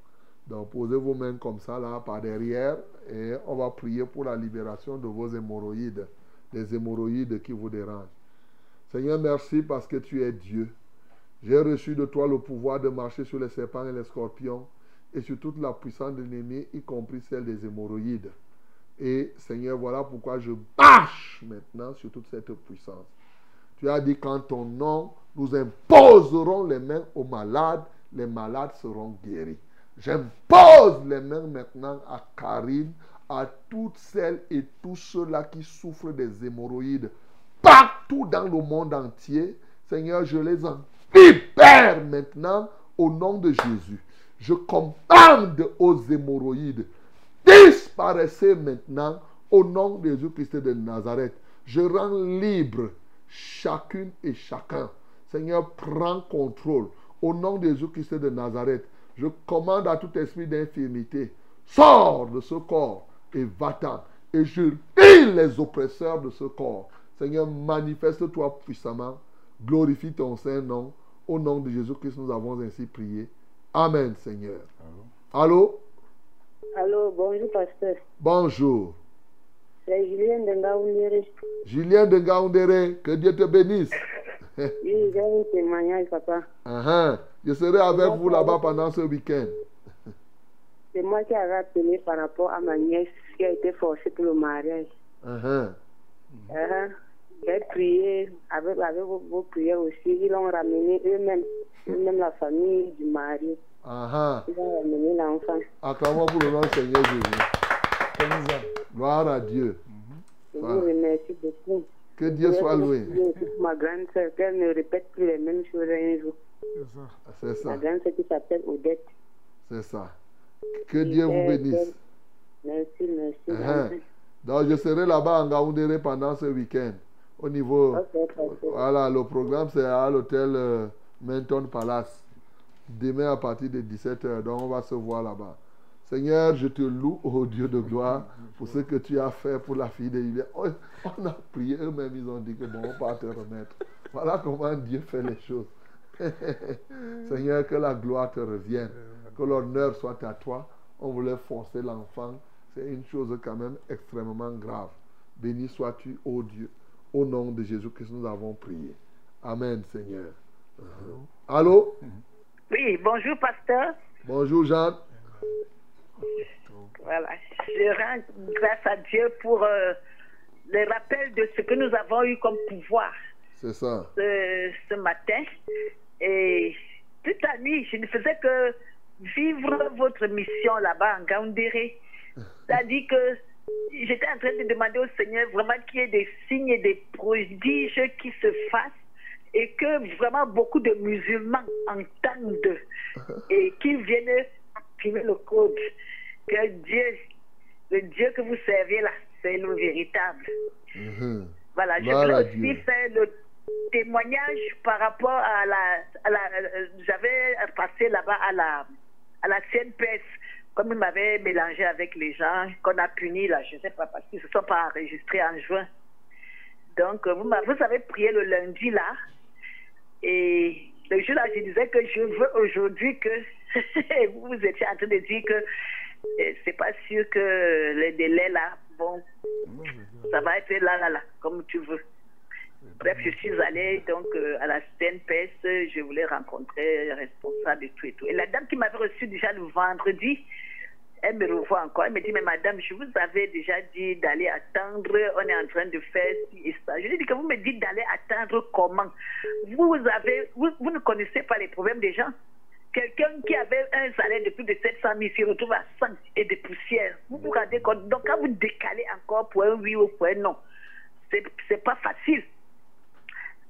Donc posez vos mains comme ça là par derrière et on va prier pour la libération de vos hémorroïdes, les hémorroïdes qui vous dérangent. Seigneur, merci parce que tu es Dieu. J'ai reçu de toi le pouvoir de marcher sur les serpents et les scorpions et sur toute la puissance de l'ennemi, y compris celle des hémorroïdes. Et Seigneur, voilà pourquoi je marche maintenant sur toute cette puissance. Tu as dit qu'en ton nom, nous imposerons les mains aux malades, les malades seront guéris. J'impose les mains maintenant à Karine, à toutes celles et tous ceux-là qui souffrent des hémorroïdes partout dans le monde entier. Seigneur, je les en libère maintenant au nom de Jésus. Je commande aux hémorroïdes, disparaissez maintenant au nom de Jésus-Christ de Nazareth. Je rends libre chacune et chacun. Seigneur, prends contrôle. Au nom de Jésus-Christ de Nazareth, je commande à tout esprit d'infirmité, sors de ce corps et va-t'en. Et je lis les oppresseurs de ce corps. Seigneur, manifeste-toi puissamment. Glorifie ton Saint-Nom. Au nom de Jésus-Christ, nous avons ainsi prié. Amen, Seigneur. Allô? Allô, bonjour, pasteur. Bonjour. C'est Julien de Ngaoundéré. Julien de Ngaoundéré, que Dieu te bénisse. Oui, j'ai un témoignage, papa. Uh-huh. Je serai avec vous là-bas pendant ce week-end. C'est moi qui ai rappelé par rapport à ma nièce qui a été forcée pour le mariage. Uh-huh. Uh-huh. J'ai prié avec, avec vos, vos prières aussi. Ils l'ont ramené eux-mêmes, eux-mêmes la famille du mari. Ils ont ramené l'enfant. Acclamons pour le nom du Seigneur Jésus. Gloire à Dieu. Je vous remercie beaucoup. Que Dieu soit loué. Ma grande soeur, qu'elle ne répète plus les mêmes choses un jour. C'est ça. Ma grande soeur qui s'appelle Odette. C'est ça. Que Dieu vous bénisse. Merci, merci. Uh-huh. Donc, je serai là-bas en Gaoundéré pendant ce week-end. Au niveau. Voilà, le programme, c'est à l'hôtel euh, Menton Palace. Demain à partir de 17h. Donc, on va se voir là-bas. Seigneur, je te loue, oh Dieu de gloire, pour ce que tu as fait pour la fille de Julien. On, on a prié, eux-mêmes, ils ont dit que bon, on va te remettre. Voilà comment Dieu fait les choses. Seigneur, que la gloire te revienne, que l'honneur soit à toi. On voulait forcer l'enfant. C'est une chose quand même extrêmement grave. Béni sois-tu, ô Dieu. Au nom de Jésus-Christ, nous avons prié. Amen, Seigneur. Uh-huh. Allô? Oui, bonjour, pasteur. Bonjour, Jeanne. Voilà. Je rends grâce à Dieu pour euh, le rappel de ce que nous avons eu comme pouvoir C'est ça. ce, ce matin. Et toute la nuit, je ne faisais que vivre votre mission là-bas en Gaoundéré. C'est-à-dire que j'étais en train de demander au Seigneur vraiment qu'il y ait des signes et des prodiges qui se fassent et que vraiment beaucoup de musulmans entendent et qui viennent activer le code. Que Dieu, le Dieu que vous servez là, c'est le véritable. Mhm. Voilà, je voulais aussi Dieu. faire le témoignage par rapport à la. la- J'avais passé là-bas à la, à la CNPS, comme ils m'avaient mélangé avec les gens qu'on a punis là, je ne sais pas, parce qu'ils ne se sont pas enregistrés en juin. Donc, euh, vous, vous avez prié le lundi là, et le jour là, je disais que je veux aujourd'hui que vous étiez en train de dire que euh, c'est pas sûr que les délais là, bon, ça va être là, là, là, comme tu veux. Bref, je suis allée donc euh, à la CNPS, je voulais rencontrer le responsable et tout et tout. Et la dame qui m'avait reçu déjà le vendredi, elle me revoit encore. Elle me dit, mais madame, je vous avais déjà dit d'aller attendre, on est en train de faire ci et ça. Je lui dit que vous me dites d'aller attendre comment? Vous avez, vous, vous ne connaissez pas les problèmes des gens Quelqu'un qui avait un salaire de plus de 700 000 se retrouve à 100 et des poussières. Vous vous rendez compte? Donc, quand vous décalez encore pour un oui ou pour un non, c'est pas facile.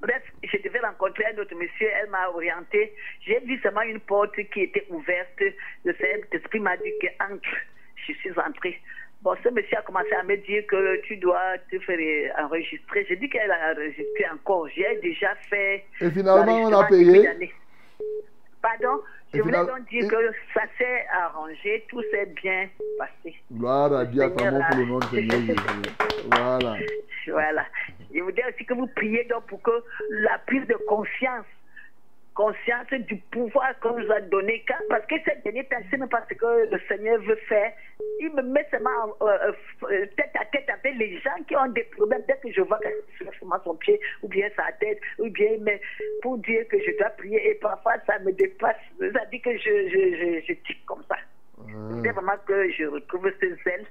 Bref, je devais rencontrer un autre monsieur, elle m'a orienté. J'ai vu seulement une porte qui était ouverte. Le Saint-Esprit m'a dit que entre. Je suis entrée. Bon, ce monsieur a commencé à me dire que tu dois te faire enregistrer. J'ai dit qu'elle a enregistré encore. J'ai déjà fait. Et finalement, on a payé. Pardon Je voulais final- donc dire que ça s'est arrangé, tout s'est bien passé. Gloire à Dieu, pour le nom Seigneur Jésus. Voilà. Voilà. Je voudrais aussi que vous priez donc pour que la prise de conscience, conscience du pouvoir qu'on nous a donné, quand- parce que cette dernière temps, pas ce que le Seigneur veut faire. Il me met seulement euh, euh, euh, tête à tête avec les gens qui ont des problèmes. Dès que je vois qu'il seulement son pied, ou bien sa tête, ou bien mais pour dire que je dois prier, et parfois ça me dépasse. Ça dit que je, je, je, je tique comme ça. C'est vraiment que je retrouve ce zèle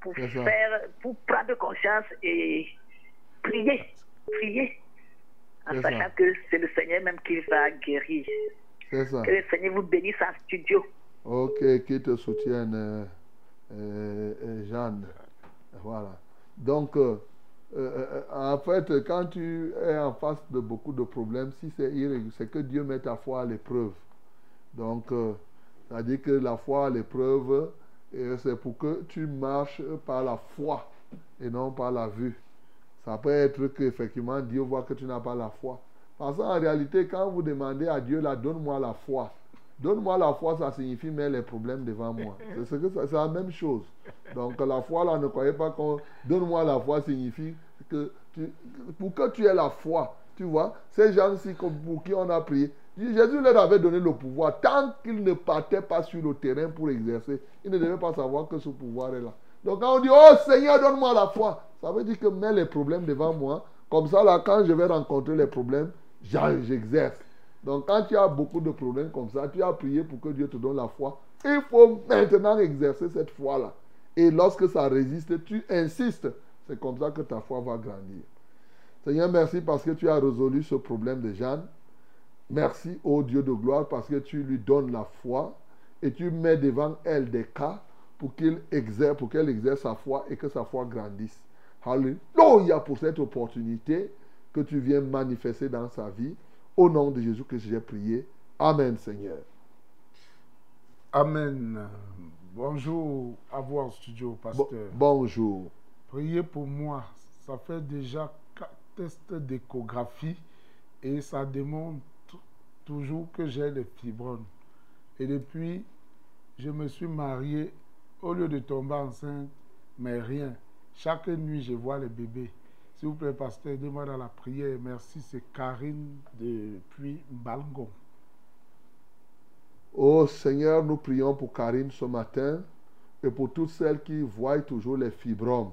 pour faire, pour prendre conscience et prier, prier, en sachant ça. que c'est le Seigneur même qui va guérir. C'est ça. Que le Seigneur vous bénisse en studio. Ok, qui te soutienne, euh, euh, euh, Jeanne. Voilà. Donc, euh, euh, en fait, quand tu es en face de beaucoup de problèmes, si c'est irrégulier, c'est que Dieu met ta foi à l'épreuve. Donc, euh, c'est-à-dire que la foi à l'épreuve, c'est pour que tu marches par la foi et non par la vue. Ça peut être qu'effectivement Dieu voit que tu n'as pas la foi. Parce qu'en réalité, quand vous demandez à Dieu, là, donne-moi la foi. Donne-moi la foi, ça signifie mets les problèmes devant moi. C'est la même chose. Donc la foi, là, ne croyez pas qu'on... Donne-moi la foi signifie que tu- pour que tu aies la foi, tu vois, ces gens-ci pour qui on a prié, Jésus leur avait donné le pouvoir. Tant qu'ils ne partaient pas sur le terrain pour exercer, ils ne devaient pas savoir que ce pouvoir est là. Donc quand on dit, oh Seigneur, donne-moi la foi, ça veut dire que mets les problèmes devant moi. Comme ça, là, quand je vais rencontrer les problèmes, j'exerce. Donc quand tu as beaucoup de problèmes comme ça, tu as prié pour que Dieu te donne la foi. Il faut maintenant exercer cette foi-là. Et lorsque ça résiste, tu insistes. C'est comme ça que ta foi va grandir. Seigneur, merci parce que tu as résolu ce problème de Jeanne. Merci, ô Dieu de gloire, parce que tu lui donnes la foi et tu mets devant elle des cas pour qu'elle exerce, pour qu'elle exerce sa foi et que sa foi grandisse. Alléluia pour cette opportunité que tu viens manifester dans sa vie. Au nom de Jésus que j'ai prié. Amen, Seigneur. Amen. Bonjour à vous en studio, pasteur. bonjour. Priez pour moi. Ça fait déjà quatre tests d'échographie et ça démontre toujours que j'ai les fibromes. Et depuis, je me suis marié, au lieu de tomber enceinte, mais rien. Chaque nuit, je vois les bébés. S'il vous plaît, pasteur, aidez-moi dans la prière. Merci, c'est Karine depuis Balgon. Ô Seigneur, nous prions pour Karine ce matin et pour toutes celles qui voient toujours les fibromes.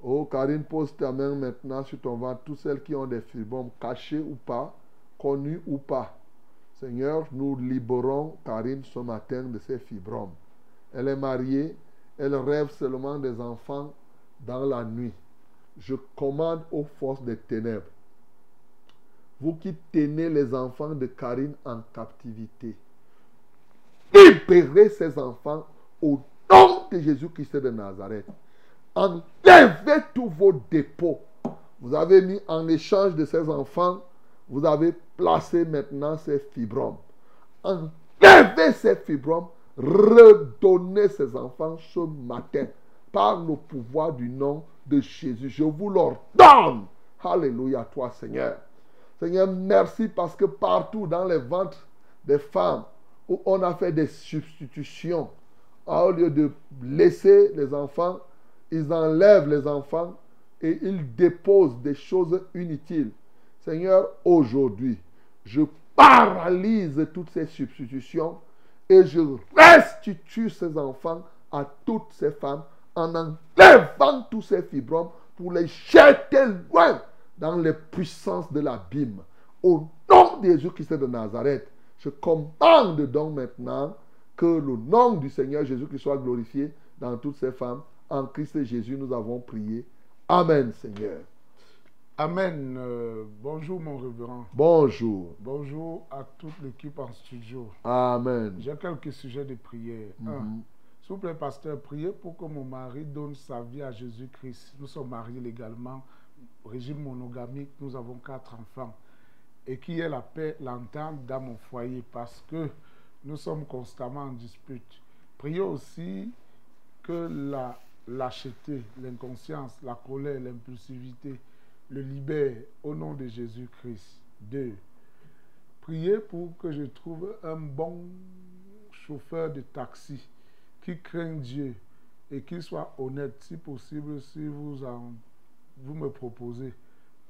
Oh, Karine, pose ta main maintenant sur ton ventre, tous celles qui ont des fibromes, cachés ou pas, connus ou pas. Seigneur, nous libérons Karine ce matin de ses fibromes. Elle est mariée, elle rêve seulement des enfants dans la nuit. Je commande aux forces des ténèbres. Vous qui tenez les enfants de Karine en captivité, libérez ces enfants au nom de Jésus-Christ de Nazareth. Enlevez tous vos dépôts. Vous avez mis en échange de ces enfants, vous avez placé maintenant ces fibromes. Enlevez ces fibromes, redonnez ces enfants ce matin par le pouvoir du nom de Jésus. Je vous l'ordonne. Alléluia, toi Seigneur. Seigneur, merci parce que partout dans les ventres des femmes où on a fait des substitutions, au lieu de laisser les enfants, ils enlèvent les enfants et ils déposent des choses inutiles. Seigneur, aujourd'hui, je paralyse toutes ces substitutions et je restitue ces enfants à toutes ces femmes en enlevant tous ces fibromes pour les jeter loin dans les puissances de l'abîme. Au nom de Jésus-Christ de Nazareth, je commande donc maintenant que le nom du Seigneur Jésus-Christ soit glorifié dans toutes ces femmes. En Christ Jésus, nous avons prié. Amen, Seigneur. Amen. Euh, bonjour, mon révérend. Bonjour. Bonjour à toute l'équipe en studio. Amen. J'ai quelques sujets de prière. Un, Mhm. S'il vous plaît, pasteur, priez pour que mon mari donne sa vie à Jésus-Christ. Nous sommes mariés légalement, régime monogamique, nous avons quatre enfants. Et qu'il y ait la paix, l'entente dans mon foyer parce que nous sommes constamment en dispute. Priez aussi que la lâcheté, l'inconscience, la colère, l'impulsivité le libère au nom de Jésus-Christ. Deux, priez pour que je trouve un bon chauffeur de taxi qui craint Dieu et qui soit honnête, si possible, si vous, en, vous me proposez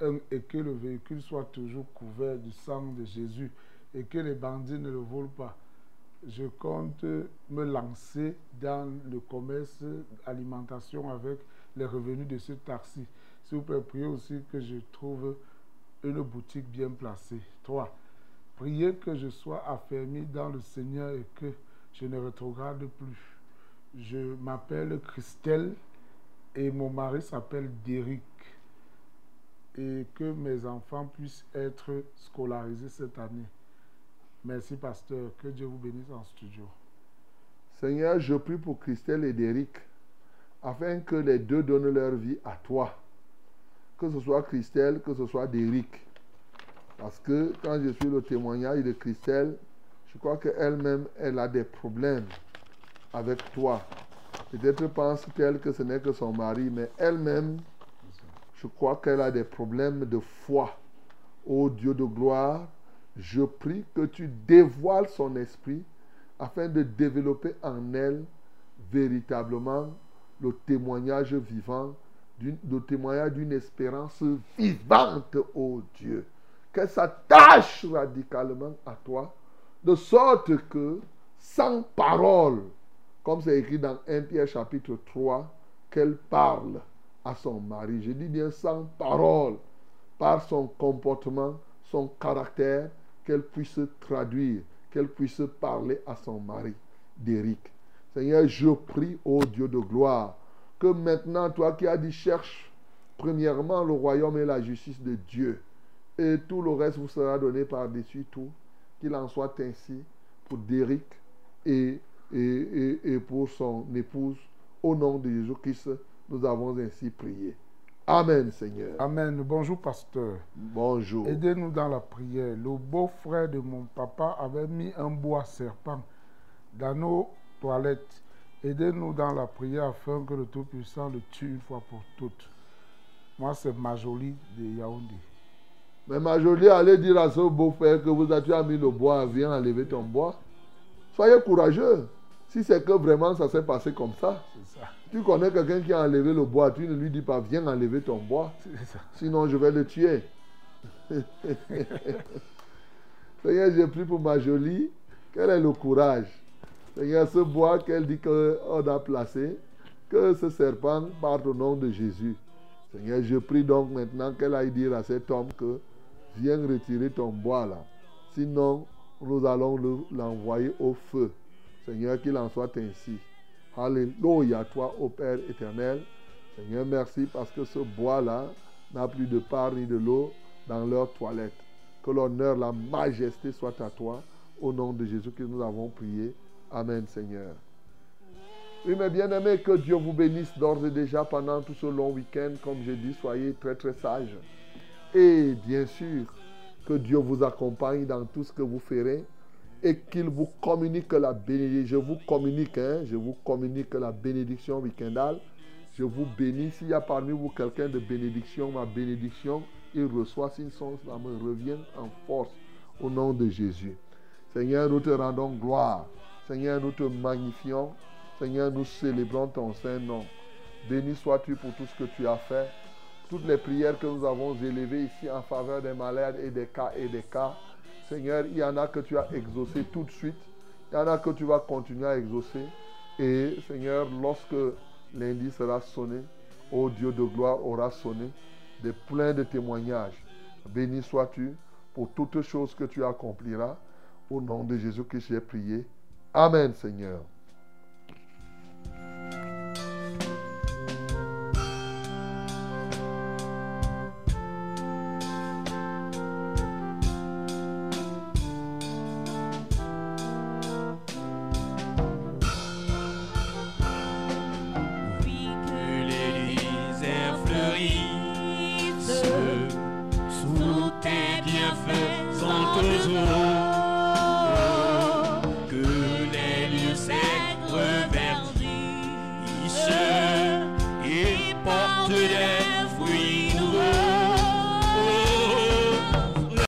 un, et que le véhicule soit toujours couvert du sang de Jésus et que les bandits ne le volent pas. Je compte me lancer dans le commerce alimentation avec les revenus de ce taxi. S'il vous plaît, priez aussi que je trouve une boutique bien placée. 3. Priez que je sois affermi dans le Seigneur et que je ne rétrograde plus. Je m'appelle Christelle et mon mari s'appelle Derrick. Et que mes enfants puissent être scolarisés cette année. Merci, pasteur. Que Dieu vous bénisse en studio. Seigneur, je prie pour Christelle et Derrick, afin que les deux donnent leur vie à toi. Que ce soit Christelle, que ce soit Derrick. Parce que quand je suis le témoignage de Christelle, je crois qu'elle-même, elle a des problèmes avec toi. Peut-être pense-t-elle que ce n'est que son mari, mais elle-même, je crois qu'elle a des problèmes de foi. Ô Dieu de gloire, je prie que tu dévoiles son esprit afin de développer en elle véritablement le témoignage vivant, le témoignage d'une espérance vivante, ô Dieu. Qu'elle s'attache radicalement à toi, de sorte que, sans parole, comme c'est écrit dans 1 Pierre chapitre 3, qu'elle parle à son mari. Je dis bien sans parole, par son comportement, son caractère, qu'elle puisse traduire, qu'elle puisse parler à son mari, d'Éric. Seigneur, je prie, ô Dieu de gloire, que maintenant, toi qui as dit, cherche premièrement le royaume et la justice de Dieu, et tout le reste vous sera donné par-dessus tout, qu'il en soit ainsi pour Derrick et, et, et, et pour son épouse. Au nom de Jésus-Christ, nous avons ainsi prié. Amen, Seigneur. Amen. Bonjour, pasteur. Bonjour. Aidez-nous dans la prière. Le beau-frère de mon papa avait mis un bois serpent dans nos toilettes. Aidez-nous dans la prière afin que le Tout-Puissant le tue une fois pour toutes. Moi, c'est Majoli de Yaoundé. Mais ma jolie, allez dire à ce beau-frère que vous as mis le bois, viens enlever ton bois. Soyez courageux. Si c'est que vraiment ça s'est passé comme ça, tu connais quelqu'un qui a enlevé le bois, tu ne lui dis pas, viens enlever ton bois. Ça. Sinon, je vais le tuer. Seigneur, j'ai pris pour ma jolie. Quel est le courage? Seigneur, ce bois qu'elle dit qu'on a placé, que ce serpent parte au nom de Jésus. Seigneur, je prie donc maintenant qu'elle aille dire à cet homme que viens retirer ton bois là. Sinon, nous allons le- l'envoyer au feu. Seigneur, qu'il en soit ainsi. Alléluia, toi, ô Père éternel. Seigneur, merci parce que ce bois-là n'a plus de part ni de l'eau dans leur toilette. Que l'honneur, la majesté soit à toi. Au nom de Jésus que nous avons prié. Amen, Seigneur. Oui, mes bien-aimés, que Dieu vous bénisse d'ores et déjà pendant tout ce long week-end. Comme j'ai dit, soyez très, très sages. Et bien sûr, que Dieu vous accompagne dans tout ce que vous ferez et qu'il vous communique la bénédiction. Je vous communique, hein, je vous communique la bénédiction week-endale. Je vous bénis. S'il y a parmi vous quelqu'un de bénédiction, ma bénédiction, il reçoit sin son, ça me revient en force au nom de Jésus. Seigneur, nous te rendons gloire. Seigneur, nous te magnifions. Seigneur, nous célébrons ton saint nom. Béni sois-tu pour tout ce que tu as fait. Toutes les prières que nous avons élevées ici en faveur des malades et des cas et des cas. Seigneur, il y en a que tu as exaucé tout de suite. Il y en a que tu vas continuer à exaucer. Et Seigneur, lorsque lundi sera sonné, ô Dieu de gloire aura sonné, des pleins de témoignages. Béni sois-tu pour toutes choses que tu accompliras. Au nom de Jésus que j'ai prié. Amen, Seigneur.